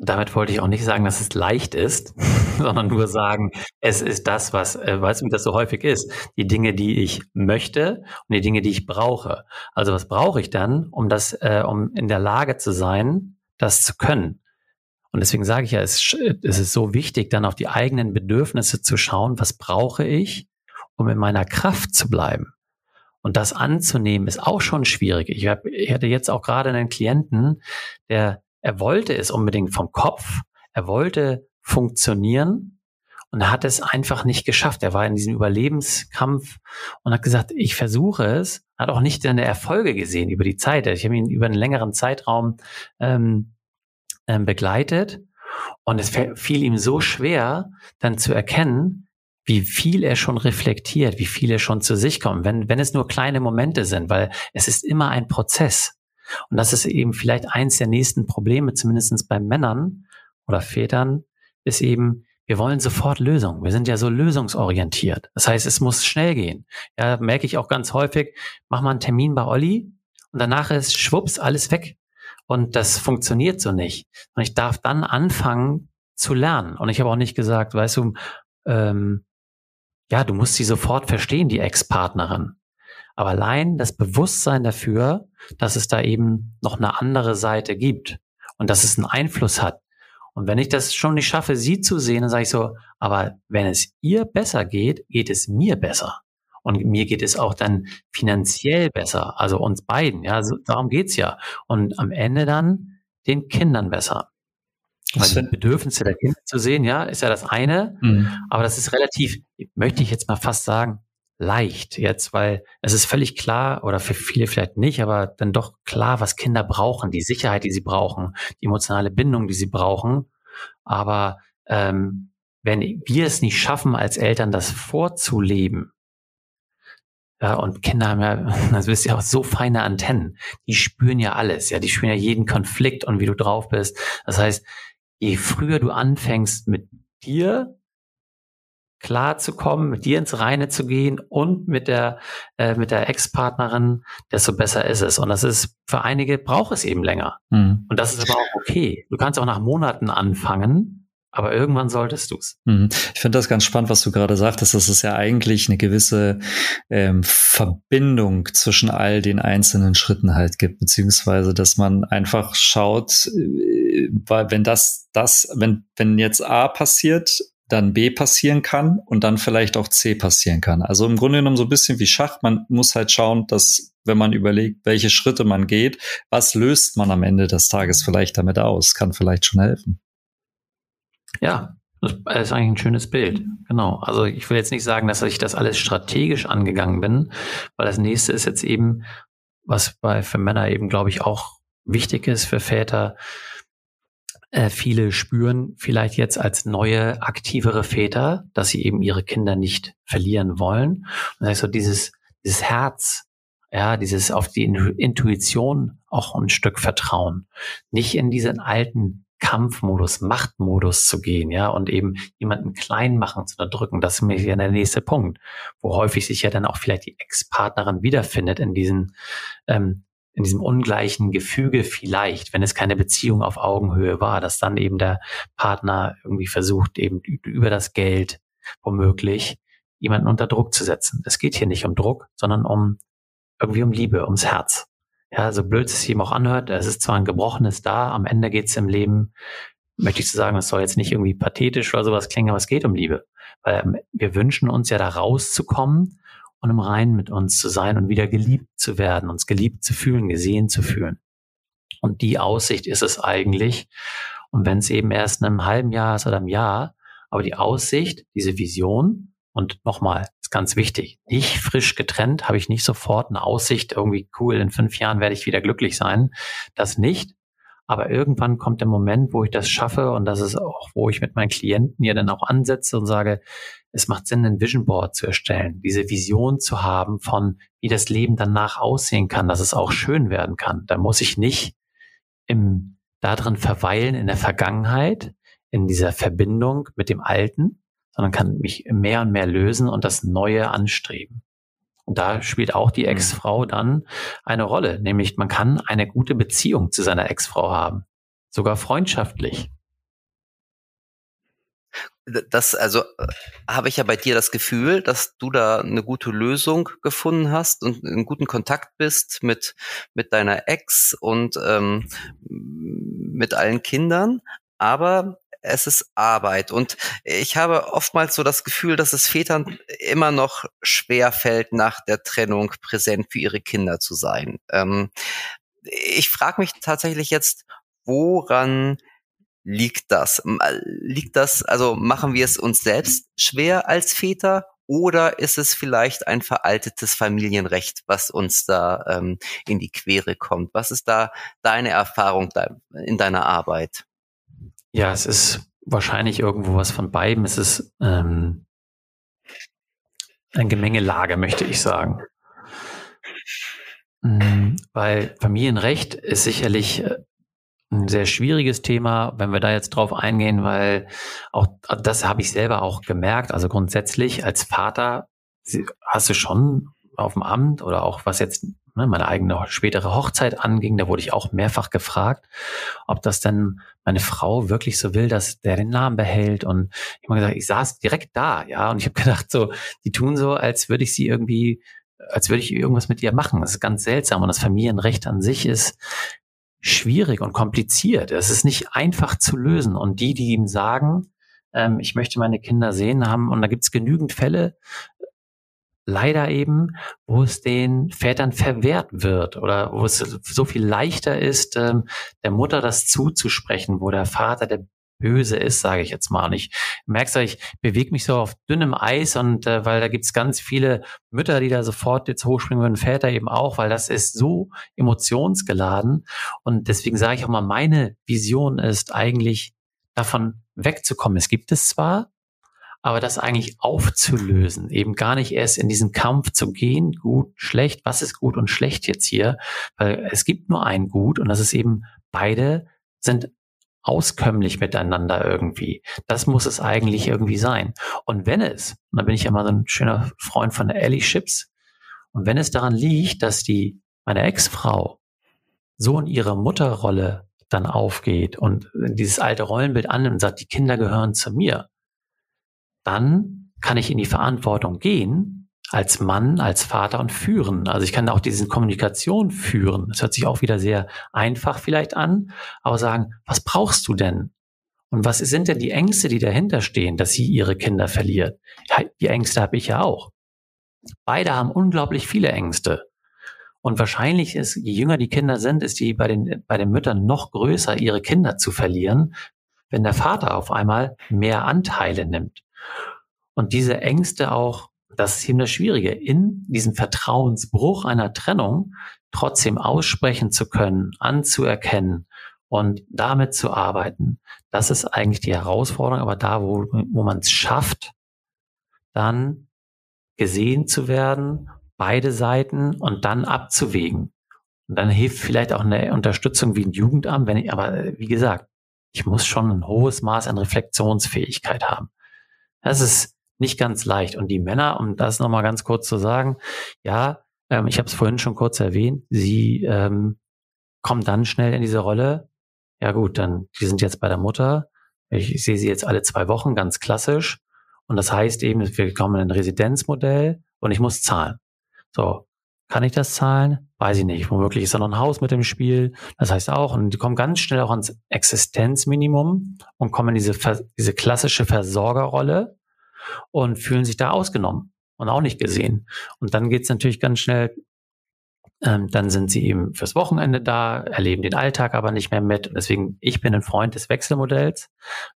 damit wollte ich auch nicht sagen, dass es leicht ist, sondern nur sagen, es ist das, was, äh, wie das so häufig ist? Die Dinge, die ich möchte und die Dinge, die ich brauche. Also was brauche ich dann, um das, äh, um in der Lage zu sein, das zu können? Und deswegen sage ich ja, es ist so wichtig, dann auf die eigenen Bedürfnisse zu schauen, was brauche ich, um in meiner Kraft zu bleiben. Und das anzunehmen ist auch schon schwierig. Ich, hab, ich hatte jetzt auch gerade einen Klienten, der er wollte es unbedingt vom Kopf. Er wollte funktionieren und er hat es einfach nicht geschafft. Er war in diesem Überlebenskampf und hat gesagt, ich versuche es. Hat auch nicht seine Erfolge gesehen über die Zeit. Ich habe ihn über einen längeren Zeitraum ähm, ähm, begleitet und es fiel ihm so schwer, dann zu erkennen, wie viel er schon reflektiert, wie viel er schon zu sich kommt, wenn, wenn es nur kleine Momente sind, weil es ist immer ein Prozess. Und das ist eben vielleicht eins der nächsten Probleme, zumindestens bei Männern oder Vätern, ist eben, wir wollen sofort Lösungen. Wir sind ja so lösungsorientiert. Das heißt, es muss schnell gehen. Ja, merke ich auch ganz häufig, mach mal einen Termin bei Olli und danach ist schwupps alles weg. und das funktioniert so nicht. Und ich darf dann anfangen zu lernen. Und ich habe auch nicht gesagt, weißt du, ähm, ja, du musst sie sofort verstehen, die Ex-Partnerin. Aber allein das Bewusstsein dafür, dass es da eben noch eine andere Seite gibt und dass es einen Einfluss hat. Und wenn ich das schon nicht schaffe, sie zu sehen, dann sage ich so, aber wenn es ihr besser geht, geht es mir besser. Und mir geht es auch dann finanziell besser, also uns beiden. Ja, so, darum geht's ja. Und am Ende dann den Kindern besser. Weil die Bedürfnisse der Kinder zu sehen, ja, ist ja das eine. Mhm. Aber das ist relativ, möchte ich jetzt mal fast sagen, leicht jetzt, weil es ist völlig klar, oder für viele vielleicht nicht, aber dann doch klar, was Kinder brauchen, die Sicherheit, die sie brauchen, die emotionale Bindung, die sie brauchen. Aber ähm, wenn wir es nicht schaffen, als Eltern das vorzuleben, ja, und Kinder haben ja, das wisst ihr auch, so feine Antennen. Die spüren ja alles, ja, die spüren ja jeden Konflikt und wie du drauf bist. Das heißt, je früher du anfängst mit dir klar zu kommen, mit dir ins Reine zu gehen und mit der äh, mit der Ex-Partnerin, desto besser ist es. Und das ist für einige braucht es eben länger. Mhm. Und das ist aber auch okay. Du kannst auch nach Monaten anfangen aber irgendwann solltest du es. Mhm. Ich finde das ganz spannend, was du gerade sagtest, dass es ja eigentlich eine gewisse ähm, Verbindung zwischen all den einzelnen Schritten halt gibt, beziehungsweise dass man einfach schaut, äh, weil wenn das, das, wenn, wenn jetzt A passiert, dann B passieren kann und dann vielleicht auch C passieren kann. Also im Grunde genommen so ein bisschen wie Schach. Man muss halt schauen, dass, wenn man überlegt, welche Schritte man geht, was löst man am Ende des Tages vielleicht damit aus, kann vielleicht schon helfen. Ja, das ist eigentlich ein schönes Bild. Genau. Also ich will jetzt nicht sagen, dass ich das alles strategisch angegangen bin, weil das nächste ist jetzt eben, was bei für Männer eben, glaube ich, auch wichtig ist für Väter. Äh, viele spüren vielleicht jetzt als neue, aktivere Väter, dass sie eben ihre Kinder nicht verlieren wollen. Und das ist so dieses, dieses Herz, ja, dieses auf die Intuition auch ein Stück vertrauen. Nicht in diesen alten Kampfmodus, Machtmodus zu gehen, ja, und eben jemanden klein machen zu unterdrücken. Das ist mir ja der nächste Punkt, wo häufig sich ja dann auch vielleicht die Ex-Partnerin wiederfindet in diesen, ähm, in diesem ungleichen Gefüge vielleicht, wenn es keine Beziehung auf Augenhöhe war, dass dann eben der Partner irgendwie versucht, eben über das Geld womöglich jemanden unter Druck zu setzen. Es geht hier nicht um Druck, sondern um irgendwie um Liebe, ums Herz. Ja, so blöd es sich ihm auch anhört, es ist zwar ein gebrochenes da, am Ende geht es im Leben, möchte ich zu sagen, das soll jetzt nicht irgendwie pathetisch oder sowas klingen, aber es geht um Liebe. Weil ähm, wir wünschen uns ja da rauszukommen und im Reinen mit uns zu sein und wieder geliebt zu werden, uns geliebt zu fühlen, gesehen zu fühlen. Und die Aussicht ist es eigentlich. Und wenn es eben erst in einem halben Jahr ist oder einem Jahr, aber die Aussicht, diese Vision, und nochmal, ist ganz wichtig, nicht frisch getrennt, habe ich nicht sofort eine Aussicht, irgendwie cool, in fünf Jahren werde ich wieder glücklich sein. Das nicht. Aber irgendwann kommt der Moment, wo ich das schaffe und das ist auch, wo ich mit meinen Klienten ja dann auch ansetze und sage, es macht Sinn, ein Vision Board zu erstellen, diese Vision zu haben von, wie das Leben danach aussehen kann, dass es auch schön werden kann. Da muss ich nicht im, darin verweilen in der Vergangenheit, in dieser Verbindung mit dem Alten, sondern kann mich mehr und mehr lösen und das Neue anstreben. Und da spielt auch die mhm. Ex-Frau dann eine Rolle, nämlich man kann eine gute Beziehung zu seiner Ex-Frau haben, sogar freundschaftlich. Das, also äh, habe ich ja bei dir das Gefühl, dass du da eine gute Lösung gefunden hast und in guten Kontakt bist mit, mit deiner Ex und ähm, mit allen Kindern. Aber es ist Arbeit. Und ich habe oftmals so das Gefühl, dass es Vätern immer noch schwer fällt, nach der Trennung präsent für ihre Kinder zu sein. Ähm, ich frage mich tatsächlich jetzt, woran liegt das? Liegt das, also machen wir es uns selbst schwer als Väter oder ist es vielleicht ein veraltetes Familienrecht, was uns da ähm, in die Quere kommt? Was ist da deine Erfahrung in deiner Arbeit? Ja, es ist wahrscheinlich irgendwo was von beiden. Es ist ähm, ein Gemengelage, möchte ich sagen. Mhm, weil Familienrecht ist sicherlich äh, ein sehr schwieriges Thema, wenn wir da jetzt drauf eingehen, weil auch das habe ich selber auch gemerkt. Also grundsätzlich als Vater hast du schon auf dem Amt oder auch was jetzt meine eigene spätere Hochzeit anging, da wurde ich auch mehrfach gefragt, ob das denn meine Frau wirklich so will, dass der den Namen behält. Und ich habe gesagt, ich saß direkt da, ja, und ich habe gedacht, so, die tun so, als würde ich sie irgendwie, als würde ich irgendwas mit ihr machen. Das ist ganz seltsam. Und das Familienrecht an sich ist schwierig und kompliziert. Es ist nicht einfach zu lösen. Und die, die ihm sagen, ähm, ich möchte meine Kinder sehen haben, und da gibt es genügend Fälle, leider eben, wo es den Vätern verwehrt wird oder wo es so viel leichter ist, ähm, der Mutter das zuzusprechen, wo der Vater der Böse ist, sage ich jetzt mal. Und ich merke ich bewege mich so auf dünnem Eis und äh, weil da gibt's ganz viele Mütter, die da sofort jetzt hochspringen würden, Väter eben auch, weil das ist so emotionsgeladen. Und deswegen sage ich auch mal, meine Vision ist eigentlich davon wegzukommen. Es gibt es zwar, aber das eigentlich aufzulösen, eben gar nicht erst in diesen Kampf zu gehen, gut, schlecht, was ist gut und schlecht jetzt hier, weil es gibt nur ein Gut und das ist eben beide sind auskömmlich miteinander irgendwie. Das muss es eigentlich irgendwie sein. Und wenn es, und da bin ich ja mal so ein schöner Freund von der Ellie Chips, und wenn es daran liegt, dass die, meine Ex-Frau so in ihre Mutterrolle dann aufgeht und dieses alte Rollenbild annimmt und sagt, die Kinder gehören zu mir, dann kann ich in die Verantwortung gehen als Mann, als Vater und führen. Also ich kann auch diese Kommunikation führen. Das hört sich auch wieder sehr einfach vielleicht an, aber sagen, was brauchst du denn? Und was sind denn die Ängste, die dahinter stehen, dass sie ihre Kinder verliert? Die Ängste habe ich ja auch. Beide haben unglaublich viele Ängste. Und wahrscheinlich ist, je jünger die Kinder sind, ist die bei den, bei den Müttern noch größer, ihre Kinder zu verlieren, wenn der Vater auf einmal mehr Anteile nimmt. Und diese Ängste auch, das ist eben das Schwierige, in diesem Vertrauensbruch einer Trennung trotzdem aussprechen zu können, anzuerkennen und damit zu arbeiten. Das ist eigentlich die Herausforderung, aber da, wo, wo man es schafft, dann gesehen zu werden, beide Seiten und dann abzuwägen. Und dann hilft vielleicht auch eine Unterstützung wie ein Jugendamt, wenn ich, aber wie gesagt, ich muss schon ein hohes Maß an Reflexionsfähigkeit haben. Das ist nicht ganz leicht. Und die Männer, um das nochmal ganz kurz zu sagen, ja, ähm, ich habe es vorhin schon kurz erwähnt, sie ähm, kommen dann schnell in diese Rolle. Ja gut, dann, die sind jetzt bei der Mutter. Ich, ich sehe sie jetzt alle zwei Wochen, ganz klassisch. Und das heißt eben, wir kommen in ein Residenzmodell und ich muss zahlen. So, kann ich das zahlen? Weiß ich nicht. Womöglich ist da noch ein Haus mit dem Spiel. Das heißt auch, und die kommen ganz schnell auch ans Existenzminimum und kommen in diese, diese klassische Versorgerrolle und fühlen sich da ausgenommen und auch nicht gesehen. Und dann geht's natürlich ganz schnell ähm, dann sind sie eben fürs Wochenende da, erleben den Alltag aber nicht mehr mit. Deswegen, ich bin ein Freund des Wechselmodells,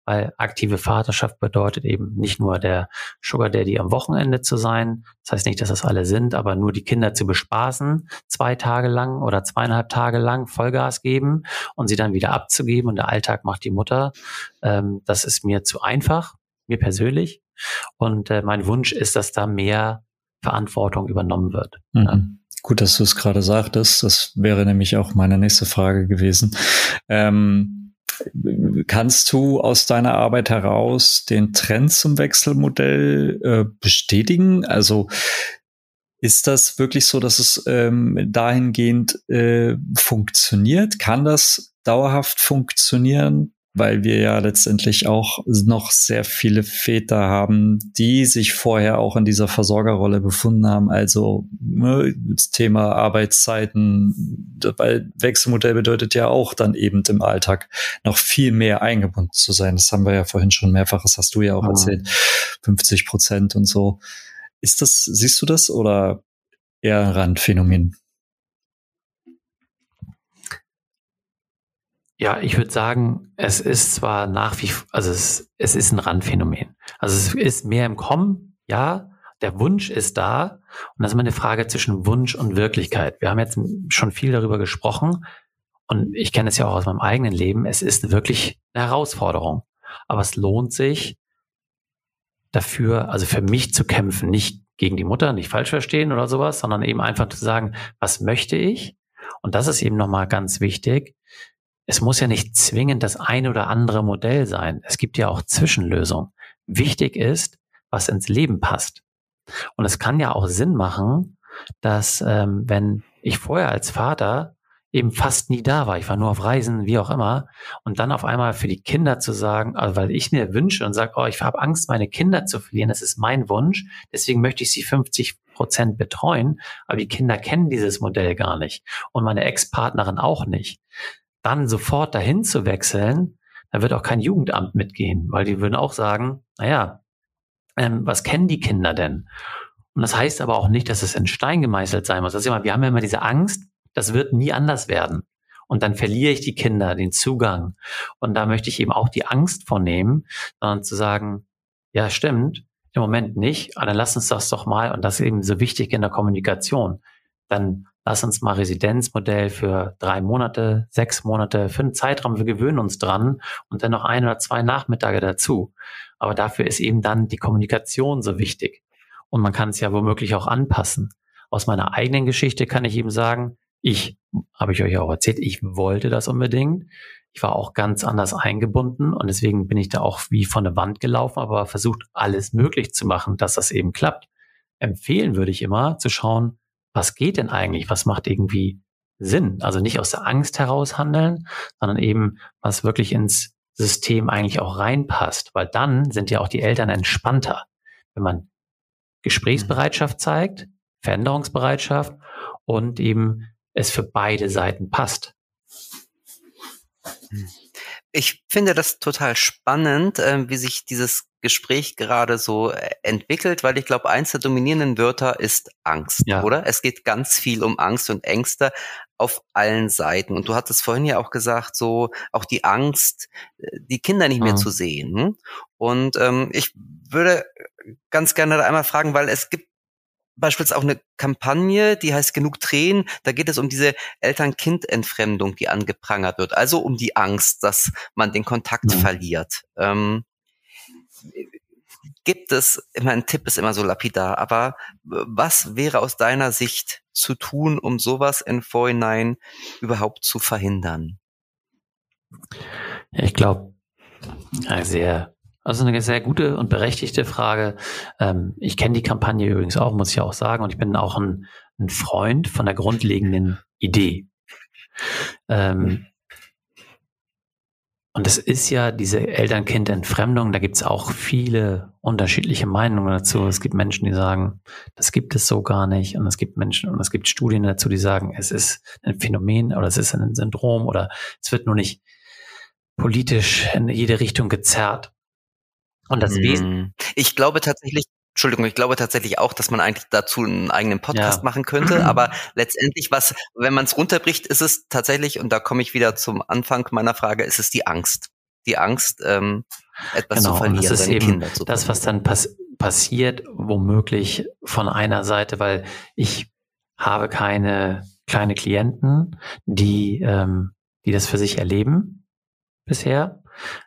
weil aktive Vaterschaft bedeutet eben nicht nur der Sugar Daddy am Wochenende zu sein. Das heißt nicht, dass das alle sind, aber nur die Kinder zu bespaßen, zwei Tage lang oder zweieinhalb Tage lang Vollgas geben und sie dann wieder abzugeben und der Alltag macht die Mutter. Ähm, das ist mir zu einfach, mir persönlich. Und äh, mein Wunsch ist, dass da mehr Verantwortung übernommen wird. Mhm. Gut, dass du es gerade sagtest. Das wäre nämlich auch meine nächste Frage gewesen. Ähm, kannst du aus deiner Arbeit heraus den Trend zum Wechselmodell äh, bestätigen? Also ist das wirklich so, dass es ähm, dahingehend äh, funktioniert? Kann das dauerhaft funktionieren? Weil wir ja letztendlich auch noch sehr viele Väter haben, die sich vorher auch in dieser Versorgerrolle befunden haben. Also ne, das Thema Arbeitszeiten, weil Wechselmodell bedeutet ja auch dann eben im Alltag noch viel mehr eingebunden zu sein. Das haben wir ja vorhin schon mehrfach, das hast du ja auch mhm. erzählt, 50 Prozent und so. Ist das, siehst du das oder eher ein Randphänomen? Ja, ich würde sagen, es ist zwar nach wie, also es, es ist ein Randphänomen. Also es ist mehr im Kommen, ja. Der Wunsch ist da. Und das ist immer eine Frage zwischen Wunsch und Wirklichkeit. Wir haben jetzt schon viel darüber gesprochen. Und ich kenne es ja auch aus meinem eigenen Leben. Es ist wirklich eine Herausforderung. Aber es lohnt sich dafür, also für mich zu kämpfen, nicht gegen die Mutter, nicht falsch verstehen oder sowas, sondern eben einfach zu sagen, was möchte ich? Und das ist eben nochmal ganz wichtig es muss ja nicht zwingend das eine oder andere Modell sein. Es gibt ja auch Zwischenlösungen. Wichtig ist, was ins Leben passt. Und es kann ja auch Sinn machen, dass ähm, wenn ich vorher als Vater eben fast nie da war. Ich war nur auf Reisen, wie auch immer. Und dann auf einmal für die Kinder zu sagen, also weil ich mir wünsche und sage, oh, ich habe Angst, meine Kinder zu verlieren, das ist mein Wunsch, deswegen möchte ich sie 50 Prozent betreuen, aber die Kinder kennen dieses Modell gar nicht und meine Ex-Partnerin auch nicht. Dann sofort dahin zu wechseln, da wird auch kein Jugendamt mitgehen, weil die würden auch sagen, naja, ähm, was kennen die Kinder denn? Und das heißt aber auch nicht, dass es in Stein gemeißelt sein muss. Das ist immer, wir haben ja immer diese Angst, das wird nie anders werden. Und dann verliere ich die Kinder den Zugang. Und da möchte ich eben auch die Angst vornehmen, sondern zu sagen, ja, stimmt, im Moment nicht, aber dann lass uns das doch mal, und das ist eben so wichtig in der Kommunikation, dann lass uns mal Residenzmodell für drei Monate, sechs Monate, für einen Zeitraum, wir gewöhnen uns dran und dann noch ein oder zwei Nachmittage dazu. Aber dafür ist eben dann die Kommunikation so wichtig. Und man kann es ja womöglich auch anpassen. Aus meiner eigenen Geschichte kann ich eben sagen, ich, habe ich euch auch erzählt, ich wollte das unbedingt. Ich war auch ganz anders eingebunden und deswegen bin ich da auch wie von der Wand gelaufen, aber versucht alles möglich zu machen, dass das eben klappt. Empfehlen würde ich immer zu schauen, was geht denn eigentlich? Was macht irgendwie Sinn? Also nicht aus der Angst heraus handeln, sondern eben, was wirklich ins System eigentlich auch reinpasst, weil dann sind ja auch die Eltern entspannter, wenn man Gesprächsbereitschaft zeigt, Veränderungsbereitschaft und eben es für beide Seiten passt. Ich finde das total spannend, äh, wie sich dieses Gespräch gerade so äh, entwickelt, weil ich glaube, eins der dominierenden Wörter ist Angst, ja. oder? Es geht ganz viel um Angst und Ängste auf allen Seiten. Und du hattest vorhin ja auch gesagt, so auch die Angst, äh, die Kinder nicht mehr mhm. zu sehen. Und ähm, ich würde ganz gerne da einmal fragen, weil es gibt beispielsweise auch eine Kampagne, die heißt Genug Tränen. Da geht es um diese Eltern-Kind-Entfremdung, die angeprangert wird. Also um die Angst, dass man den Kontakt mhm. verliert. Ähm, gibt es, immer ein Tipp ist immer so lapidar, aber was wäre aus deiner Sicht zu tun, um sowas im Vorhinein überhaupt zu verhindern? Ich glaube, sehr also eine sehr gute und berechtigte Frage. Ähm, ich kenne die Kampagne übrigens auch, muss ich auch sagen, und ich bin auch ein, ein Freund von der grundlegenden Idee. Ähm, und es ist ja diese Eltern-Kind-Entfremdung, da gibt es auch viele unterschiedliche Meinungen dazu. Es gibt Menschen, die sagen, das gibt es so gar nicht. Und es gibt Menschen und es gibt Studien dazu, die sagen, es ist ein Phänomen oder es ist ein Syndrom oder es wird nur nicht politisch in jede Richtung gezerrt. Und das Wesen. Hm. Ich glaube tatsächlich, Entschuldigung, ich glaube tatsächlich auch, dass man eigentlich dazu einen eigenen Podcast ja. machen könnte. Aber letztendlich, was, wenn man es runterbricht, ist es tatsächlich, und da komme ich wieder zum Anfang meiner Frage, ist es die Angst. Die Angst, ähm, etwas genau, zu verlieren, und das ist eben das, was dann pass passiert, womöglich von einer Seite, weil ich habe keine kleine Klienten, die, ähm, die das für sich erleben bisher.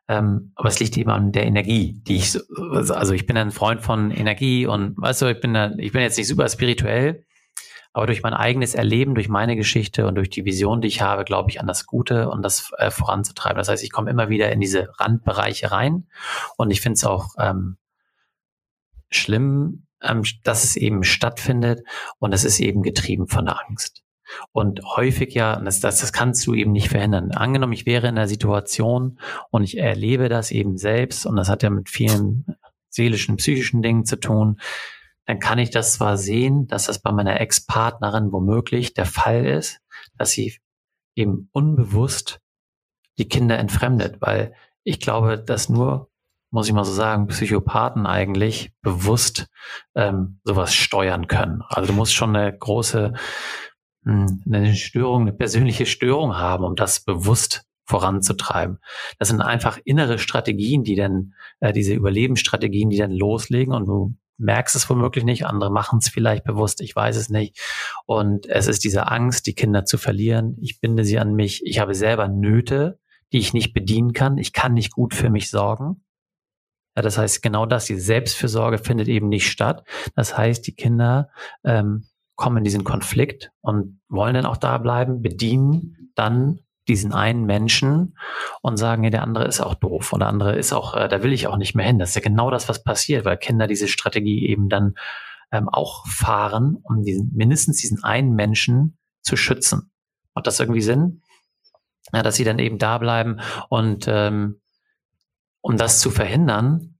Ähm, aber es liegt eben an der Energie, die ich, so, also ich bin ein Freund von Energie und weißt du, ich bin, da, ich bin jetzt nicht super spirituell, aber durch mein eigenes Erleben, durch meine Geschichte und durch die Vision, die ich habe, glaube ich an das Gute und das äh, voranzutreiben. Das heißt, ich komme immer wieder in diese Randbereiche rein und ich finde es auch ähm, schlimm, ähm, dass es eben stattfindet und es ist eben getrieben von der Angst. Und häufig ja, das, das, das kannst du eben nicht verhindern. Angenommen, ich wäre in der Situation und ich erlebe das eben selbst und das hat ja mit vielen seelischen, psychischen Dingen zu tun, dann kann ich das zwar sehen, dass das bei meiner Ex-Partnerin womöglich der Fall ist, dass sie eben unbewusst die Kinder entfremdet, weil ich glaube, dass nur, muss ich mal so sagen, Psychopathen eigentlich bewusst ähm, sowas steuern können. Also du musst schon eine große eine Störung, eine persönliche Störung haben, um das bewusst voranzutreiben. Das sind einfach innere Strategien, die dann, äh, diese Überlebensstrategien, die dann loslegen und du merkst es womöglich nicht, andere machen es vielleicht bewusst, ich weiß es nicht. Und es ist diese Angst, die Kinder zu verlieren. Ich binde sie an mich. Ich habe selber Nöte, die ich nicht bedienen kann. Ich kann nicht gut für mich sorgen. Ja, das heißt, genau das, die Selbstfürsorge findet eben nicht statt. Das heißt, die Kinder ähm, kommen in diesen Konflikt und wollen dann auch da bleiben, bedienen dann diesen einen Menschen und sagen, ja, der andere ist auch doof und der andere ist auch, äh, da will ich auch nicht mehr hin. Das ist ja genau das, was passiert, weil Kinder diese Strategie eben dann ähm, auch fahren, um diesen, mindestens diesen einen Menschen zu schützen. Macht das irgendwie Sinn? Ja, dass sie dann eben da bleiben und ähm, um das zu verhindern,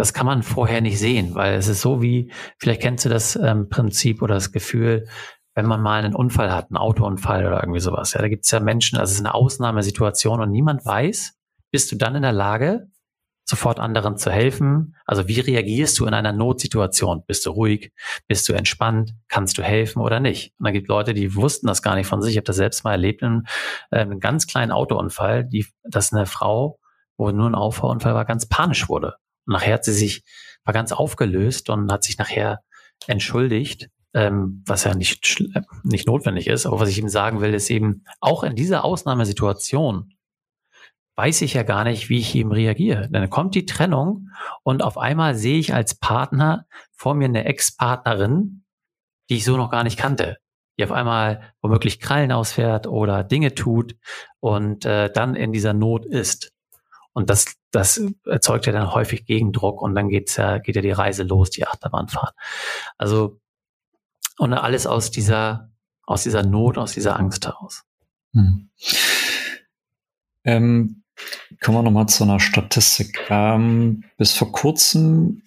das kann man vorher nicht sehen, weil es ist so wie, vielleicht kennst du das ähm, Prinzip oder das Gefühl, wenn man mal einen Unfall hat, einen Autounfall oder irgendwie sowas. Ja, da gibt es ja Menschen, also es ist eine Ausnahmesituation und niemand weiß, bist du dann in der Lage, sofort anderen zu helfen? Also wie reagierst du in einer Notsituation? Bist du ruhig? Bist du entspannt? Kannst du helfen oder nicht? Und dann gibt Leute, die wussten das gar nicht von sich. Ich habe das selbst mal erlebt in äh, einem ganz kleinen Autounfall, die, dass eine Frau, wo nur ein Auffahrunfall war, ganz panisch wurde. Und nachher hat sie sich, war ganz aufgelöst und hat sich nachher entschuldigt, ähm, was ja nicht, nicht notwendig ist. Aber was ich ihm sagen will, ist eben, auch in dieser Ausnahmesituation weiß ich ja gar nicht, wie ich ihm reagiere. Dann kommt die Trennung und auf einmal sehe ich als Partner vor mir eine Ex-Partnerin, die ich so noch gar nicht kannte, die auf einmal womöglich Krallen ausfährt oder Dinge tut und äh, dann in dieser Not ist. Und das, das erzeugt ja dann häufig Gegendruck und dann geht's ja, geht ja die Reise los, die Achterbahnfahrt. Also, und alles aus dieser, aus dieser Not, aus dieser Angst heraus. Hm. Ähm, kommen wir nochmal zu einer Statistik. Ähm, bis vor kurzem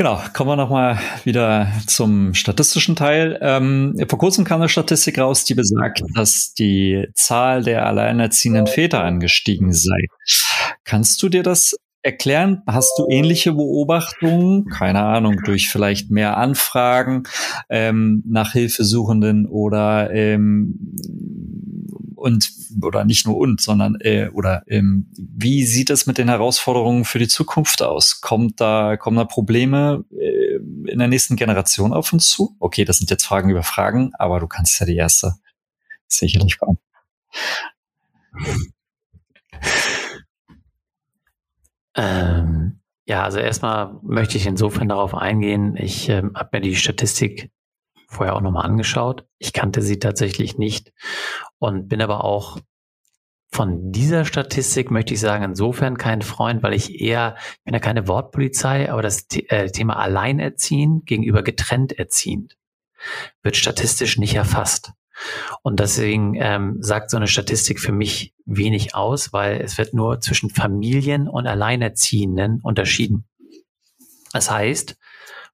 Genau, kommen wir nochmal wieder zum statistischen Teil. Ähm, vor kurzem kam eine Statistik raus, die besagt, dass die Zahl der alleinerziehenden Väter angestiegen sei. Kannst du dir das erklären? Hast du ähnliche Beobachtungen? Keine Ahnung, durch vielleicht mehr Anfragen ähm, nach Hilfesuchenden oder ähm, und oder nicht nur und, sondern äh, oder ähm, wie sieht es mit den Herausforderungen für die Zukunft aus? Kommt da kommen da Probleme äh, in der nächsten Generation auf uns zu? Okay, das sind jetzt Fragen über Fragen, aber du kannst ja die erste sicherlich beantworten. Ähm, ja, also erstmal möchte ich insofern darauf eingehen. Ich ähm, habe mir die Statistik vorher auch nochmal angeschaut. Ich kannte sie tatsächlich nicht und bin aber auch von dieser Statistik möchte ich sagen, insofern kein Freund, weil ich eher, ich bin ja keine Wortpolizei, aber das äh, Thema alleinerziehend gegenüber getrennt erziehend wird statistisch nicht erfasst. Und deswegen ähm, sagt so eine Statistik für mich wenig aus, weil es wird nur zwischen Familien und Alleinerziehenden unterschieden. Das heißt,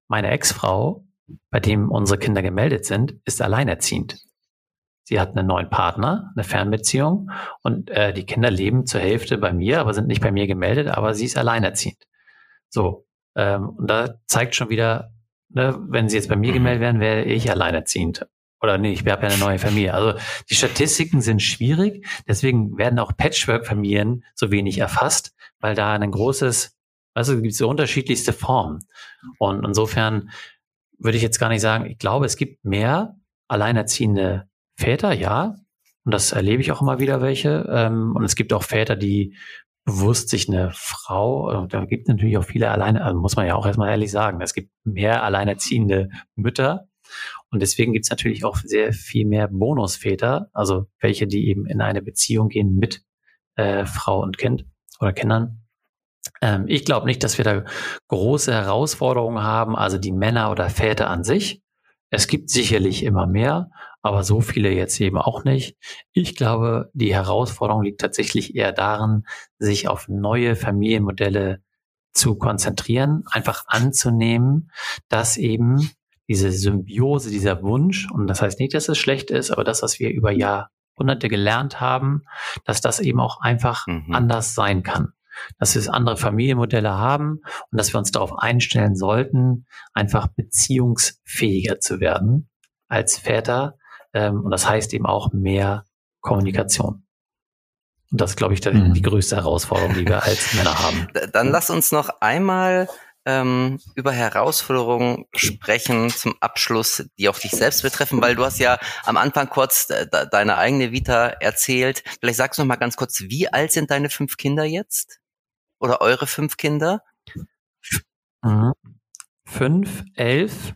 meine Ex-Frau, bei dem unsere Kinder gemeldet sind, ist alleinerziehend. Sie hat einen neuen Partner, eine Fernbeziehung und äh, die Kinder leben zur Hälfte bei mir, aber sind nicht bei mir gemeldet, aber sie ist alleinerziehend. So, ähm, und da zeigt schon wieder, ne, wenn sie jetzt bei mir gemeldet werden, wäre ich alleinerziehend. Oder nee, ich habe ja eine neue Familie. Also die Statistiken sind schwierig, deswegen werden auch Patchwork-Familien so wenig erfasst, weil da ein großes, also gibt es so unterschiedlichste Formen. Und insofern würde ich jetzt gar nicht sagen, ich glaube, es gibt mehr alleinerziehende Väter, ja. Und das erlebe ich auch immer wieder welche. Ähm, und es gibt auch Väter, die bewusst sich eine Frau, äh, da gibt natürlich auch viele alleine, also muss man ja auch erstmal ehrlich sagen, es gibt mehr alleinerziehende Mütter. Und deswegen gibt es natürlich auch sehr viel mehr Bonusväter, also welche, die eben in eine Beziehung gehen mit äh, Frau und Kind oder Kindern. Ähm, ich glaube nicht, dass wir da große Herausforderungen haben, also die Männer oder Väter an sich. Es gibt sicherlich immer mehr, aber so viele jetzt eben auch nicht. Ich glaube, die Herausforderung liegt tatsächlich eher darin, sich auf neue Familienmodelle zu konzentrieren, einfach anzunehmen, dass eben diese Symbiose, dieser Wunsch, und das heißt nicht, dass es schlecht ist, aber das, was wir über Jahrhunderte gelernt haben, dass das eben auch einfach mhm. anders sein kann. Dass wir andere Familienmodelle haben und dass wir uns darauf einstellen sollten, einfach beziehungsfähiger zu werden als Väter, ähm, und das heißt eben auch mehr Kommunikation. Und das ist, glaube ich, die, mhm. die größte Herausforderung, die wir als Männer haben. Dann lass uns noch einmal ähm, über Herausforderungen sprechen zum Abschluss, die auch dich selbst betreffen, weil du hast ja am Anfang kurz de deine eigene Vita erzählt. Vielleicht sagst du noch mal ganz kurz, wie alt sind deine fünf Kinder jetzt? Oder eure fünf Kinder? Mhm. Fünf, elf,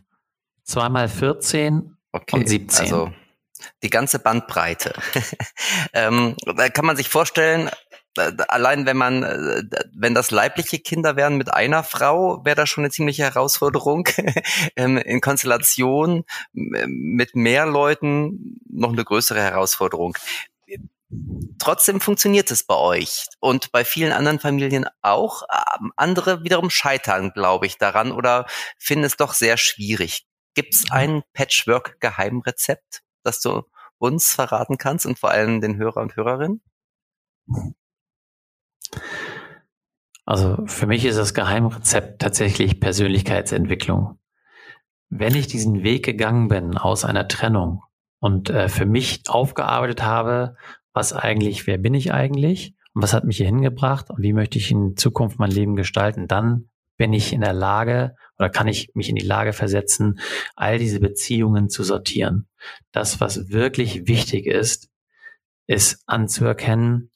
zweimal 14 okay, und 17. Also die ganze Bandbreite. ähm, da kann man sich vorstellen, allein wenn man, äh, wenn das leibliche Kinder wären mit einer Frau, wäre das schon eine ziemliche Herausforderung. Ähm, in Konstellation mit mehr Leuten noch eine größere Herausforderung. Trotzdem funktioniert es bei euch und bei vielen anderen Familien auch. Ähm, andere wiederum scheitern, glaube ich, daran oder finden es doch sehr schwierig. Gibt es ein Patchwork-Geheimrezept, das du uns verraten kannst und vor allem den Hörer und Hörerinnen? Also für mich ist das Geheimrezept tatsächlich Persönlichkeitsentwicklung. Wenn ich diesen Weg gegangen bin aus einer Trennung und äh, für mich aufgearbeitet habe, was eigentlich, wer bin ich eigentlich und was hat mich hier hingebracht und wie möchte ich in Zukunft mein Leben gestalten, dann bin ich in der Lage oder kann ich mich in die Lage versetzen, all diese Beziehungen zu sortieren. Das, was wirklich wichtig ist, ist anzuerkennen,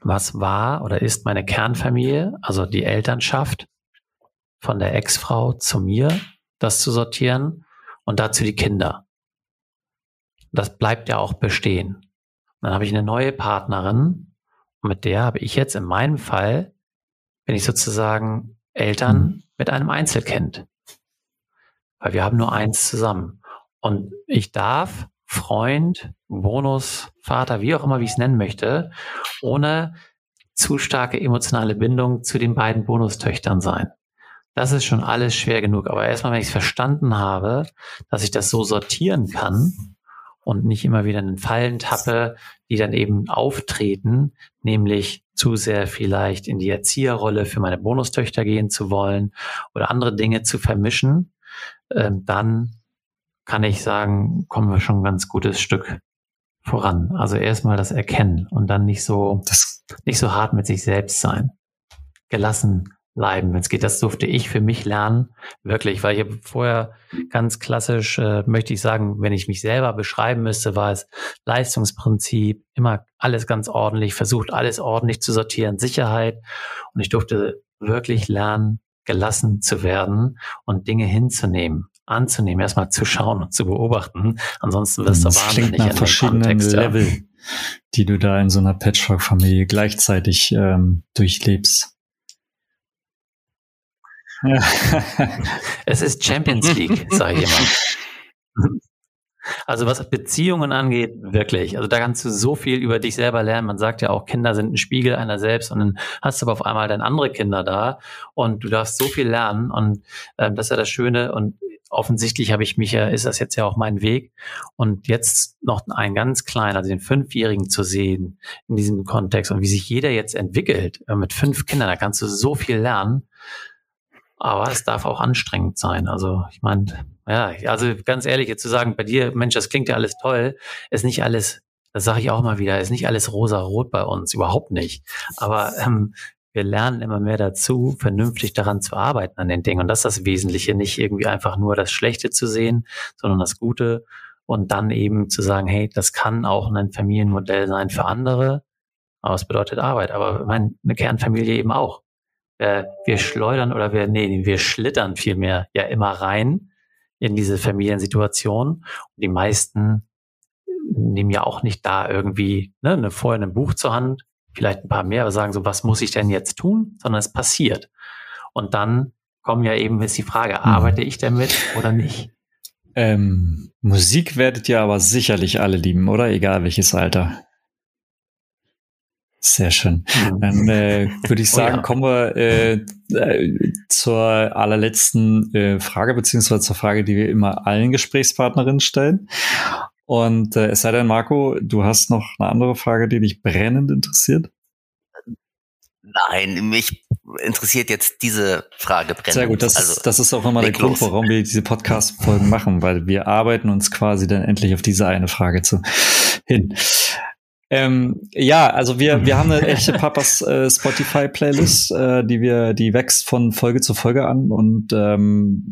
was war oder ist meine Kernfamilie, also die Elternschaft von der Ex-Frau zu mir, das zu sortieren und dazu die Kinder. Das bleibt ja auch bestehen. dann habe ich eine neue Partnerin und mit der habe ich jetzt in meinem Fall, bin ich sozusagen Eltern mhm. Mit einem Einzelkind. Weil wir haben nur eins zusammen. Und ich darf Freund, Bonus, Vater, wie auch immer, wie ich es nennen möchte, ohne zu starke emotionale Bindung zu den beiden Bonustöchtern sein. Das ist schon alles schwer genug. Aber erstmal, wenn ich es verstanden habe, dass ich das so sortieren kann und nicht immer wieder in den Fallen tappe, die dann eben auftreten, nämlich zu sehr vielleicht in die Erzieherrolle für meine Bonustöchter gehen zu wollen oder andere Dinge zu vermischen, ähm, dann kann ich sagen, kommen wir schon ein ganz gutes Stück voran. Also erstmal das Erkennen und dann nicht so, das nicht so hart mit sich selbst sein. Gelassen bleiben, wenn es geht. Das durfte ich für mich lernen, wirklich, weil ich habe vorher ganz klassisch, äh, möchte ich sagen, wenn ich mich selber beschreiben müsste, war es Leistungsprinzip, immer alles ganz ordentlich, versucht alles ordentlich zu sortieren, Sicherheit. Und ich durfte wirklich lernen, gelassen zu werden und Dinge hinzunehmen anzunehmen, erstmal zu schauen und zu beobachten. Ansonsten wirst du wahnsinnig nach verschiedenen Kontext, Level, ja. die du da in so einer Patchwork-Familie gleichzeitig ähm, durchlebst. es ist Champions League, sage ich immer. Also was Beziehungen angeht, wirklich. Also da kannst du so viel über dich selber lernen. Man sagt ja auch, Kinder sind ein Spiegel einer selbst und dann hast du aber auf einmal dann andere Kinder da und du darfst so viel lernen und äh, das ist ja das Schöne und offensichtlich habe ich mich ja, ist das jetzt ja auch mein Weg. Und jetzt noch einen ganz kleinen, also den Fünfjährigen zu sehen in diesem Kontext und wie sich jeder jetzt entwickelt äh, mit fünf Kindern, da kannst du so viel lernen. Aber es darf auch anstrengend sein. Also ich meine, ja, also ganz ehrlich, jetzt zu sagen, bei dir, Mensch, das klingt ja alles toll, ist nicht alles das sage ich auch mal wieder, ist nicht alles rosa-rot bei uns, überhaupt nicht. Aber ähm, wir lernen immer mehr dazu, vernünftig daran zu arbeiten an den Dingen. Und das ist das Wesentliche, nicht irgendwie einfach nur das Schlechte zu sehen, sondern das Gute und dann eben zu sagen, hey, das kann auch ein Familienmodell sein für andere, aber es bedeutet Arbeit. Aber meine, eine Kernfamilie eben auch. Wir schleudern oder wir, nee, wir schlittern vielmehr ja immer rein in diese Familiensituation. Und die meisten nehmen ja auch nicht da irgendwie ne, eine, vorher ein Buch zur Hand, vielleicht ein paar mehr, aber sagen so, was muss ich denn jetzt tun? Sondern es passiert. Und dann kommen ja eben ist die Frage, mhm. arbeite ich damit oder nicht? Ähm, Musik werdet ihr aber sicherlich alle lieben, oder? Egal welches Alter. Sehr schön. Mhm. Dann äh, würde ich sagen, oh ja. kommen wir äh, äh, zur allerletzten äh, Frage, beziehungsweise zur Frage, die wir immer allen Gesprächspartnerinnen stellen. Und äh, es sei denn, Marco, du hast noch eine andere Frage, die dich brennend interessiert? Nein, mich interessiert jetzt diese Frage brennend. Sehr gut, das, also, ist, das ist auch immer der Grund, warum wir diese Podcast-Folgen machen, weil wir arbeiten uns quasi dann endlich auf diese eine Frage zu, hin. Ähm, ja, also wir, wir haben eine echte Papas äh, Spotify-Playlist, äh, die wir, die wächst von Folge zu Folge an und ähm,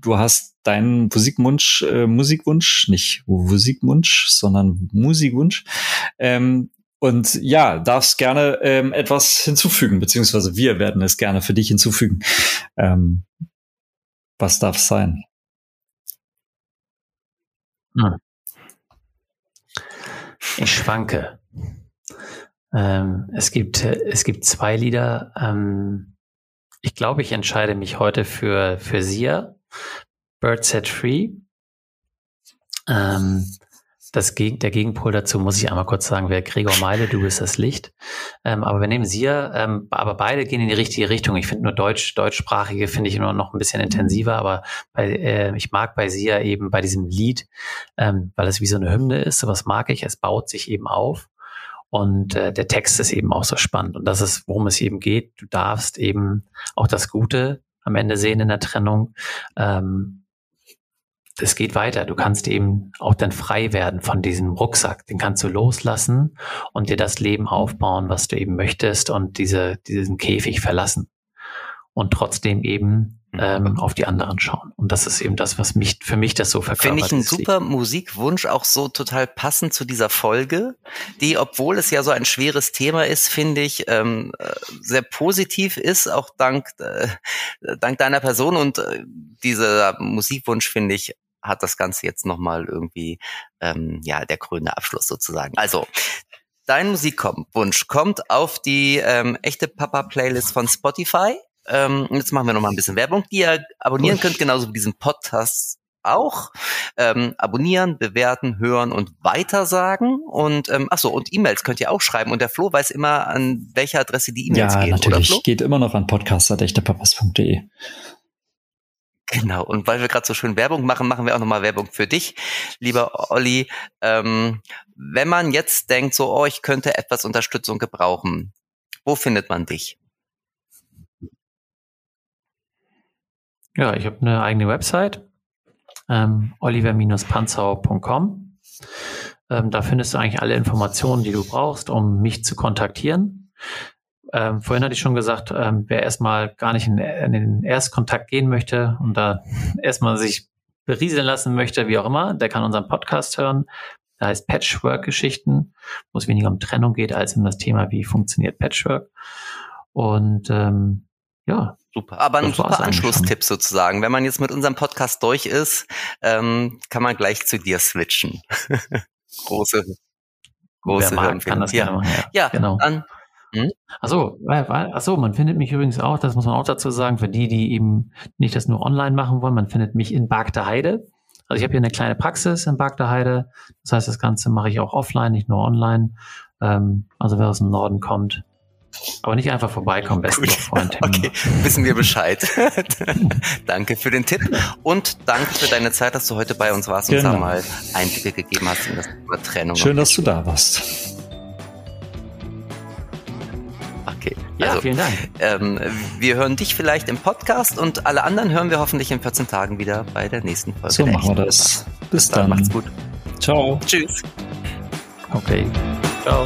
du hast deinen Musikwunsch, äh, Musikwunsch, nicht Musikwunsch, sondern Musikwunsch. Ähm, und ja, darfst gerne ähm, etwas hinzufügen, beziehungsweise wir werden es gerne für dich hinzufügen. Ähm, was darf es sein? Hm. Ich schwanke. Ähm, es gibt es gibt zwei Lieder. Ähm, ich glaube, ich entscheide mich heute für für Sia, Bird Set Free. Ähm, das Geg der Gegenpol dazu muss ich einmal kurz sagen, wäre Gregor Meile, du bist das Licht. Ähm, aber wir nehmen Sia, ähm, aber beide gehen in die richtige Richtung. Ich finde nur Deutsch, deutschsprachige finde ich nur noch ein bisschen intensiver, aber bei, äh, ich mag bei Sia eben bei diesem Lied, ähm, weil es wie so eine Hymne ist, sowas mag ich, es baut sich eben auf. Und äh, der Text ist eben auch so spannend. Und das ist, worum es eben geht. Du darfst eben auch das Gute am Ende sehen in der Trennung. Ähm, es geht weiter. Du kannst eben auch dann frei werden von diesem Rucksack. Den kannst du loslassen und dir das Leben aufbauen, was du eben möchtest und diese, diesen Käfig verlassen. Und trotzdem eben mhm. ähm, auf die anderen schauen. Und das ist eben das, was mich für mich das so verkörpert. Finde ich einen super Musikwunsch, auch so total passend zu dieser Folge, die, obwohl es ja so ein schweres Thema ist, finde ich, ähm, äh, sehr positiv ist, auch dank, äh, dank deiner Person. Und äh, dieser Musikwunsch, finde ich, hat das Ganze jetzt nochmal irgendwie, ähm, ja, der grüne Abschluss sozusagen. Also, dein Musikwunsch kommt auf die ähm, echte Papa-Playlist von Spotify. Ähm, jetzt machen wir nochmal ein bisschen Werbung, die ihr abonnieren könnt, genauso wie diesen Podcast auch. Ähm, abonnieren, bewerten, hören und weitersagen. Und ähm, ach so, und E-Mails könnt ihr auch schreiben. Und der Flo weiß immer, an welche Adresse die E-Mails ja, gehen. Ja, natürlich. Geht immer noch an podcast.echtepapas.de. Genau, und weil wir gerade so schön Werbung machen, machen wir auch nochmal Werbung für dich, lieber Olli. Ähm, wenn man jetzt denkt, so, oh, ich könnte etwas Unterstützung gebrauchen, wo findet man dich? Ja, ich habe eine eigene Website, ähm, oliver-panzau.com. Ähm, da findest du eigentlich alle Informationen, die du brauchst, um mich zu kontaktieren. Ähm, vorhin hatte ich schon gesagt, ähm, wer erstmal gar nicht in, in, den Erstkontakt gehen möchte und da erstmal sich berieseln lassen möchte, wie auch immer, der kann unseren Podcast hören. Da heißt Patchwork-Geschichten, wo es weniger um Trennung geht, als um das Thema, wie funktioniert Patchwork. Und ähm, ja. Super. Aber ein super Anschlusstipp sozusagen. Wenn man jetzt mit unserem Podcast durch ist, ähm, kann man gleich zu dir switchen. große, große Wer mag, kann das ja. machen. Ja, ja genau. dann hm? Achso, achso, man findet mich übrigens auch, das muss man auch dazu sagen, für die, die eben nicht das nur online machen wollen, man findet mich in Bagda Heide. Also ich habe hier eine kleine Praxis in Bagda Heide. Das heißt, das Ganze mache ich auch offline, nicht nur online. Ähm, also wer aus dem Norden kommt, aber nicht einfach vorbeikommen, besten Gut. Freund. Okay, wissen wir Bescheid. danke für den Tipp und danke für deine Zeit, dass du heute bei uns warst und genau. uns mal Einblicke gegeben hast in das Thema Trennung. Schön, dass du da warst. Ja, also, vielen Dank. Ähm, wir hören dich vielleicht im Podcast und alle anderen hören wir hoffentlich in 14 Tagen wieder bei der nächsten Folge. So machen wir das. Bis, Bis dann. dann. Macht's gut. Ciao. Tschüss. Okay. Ciao.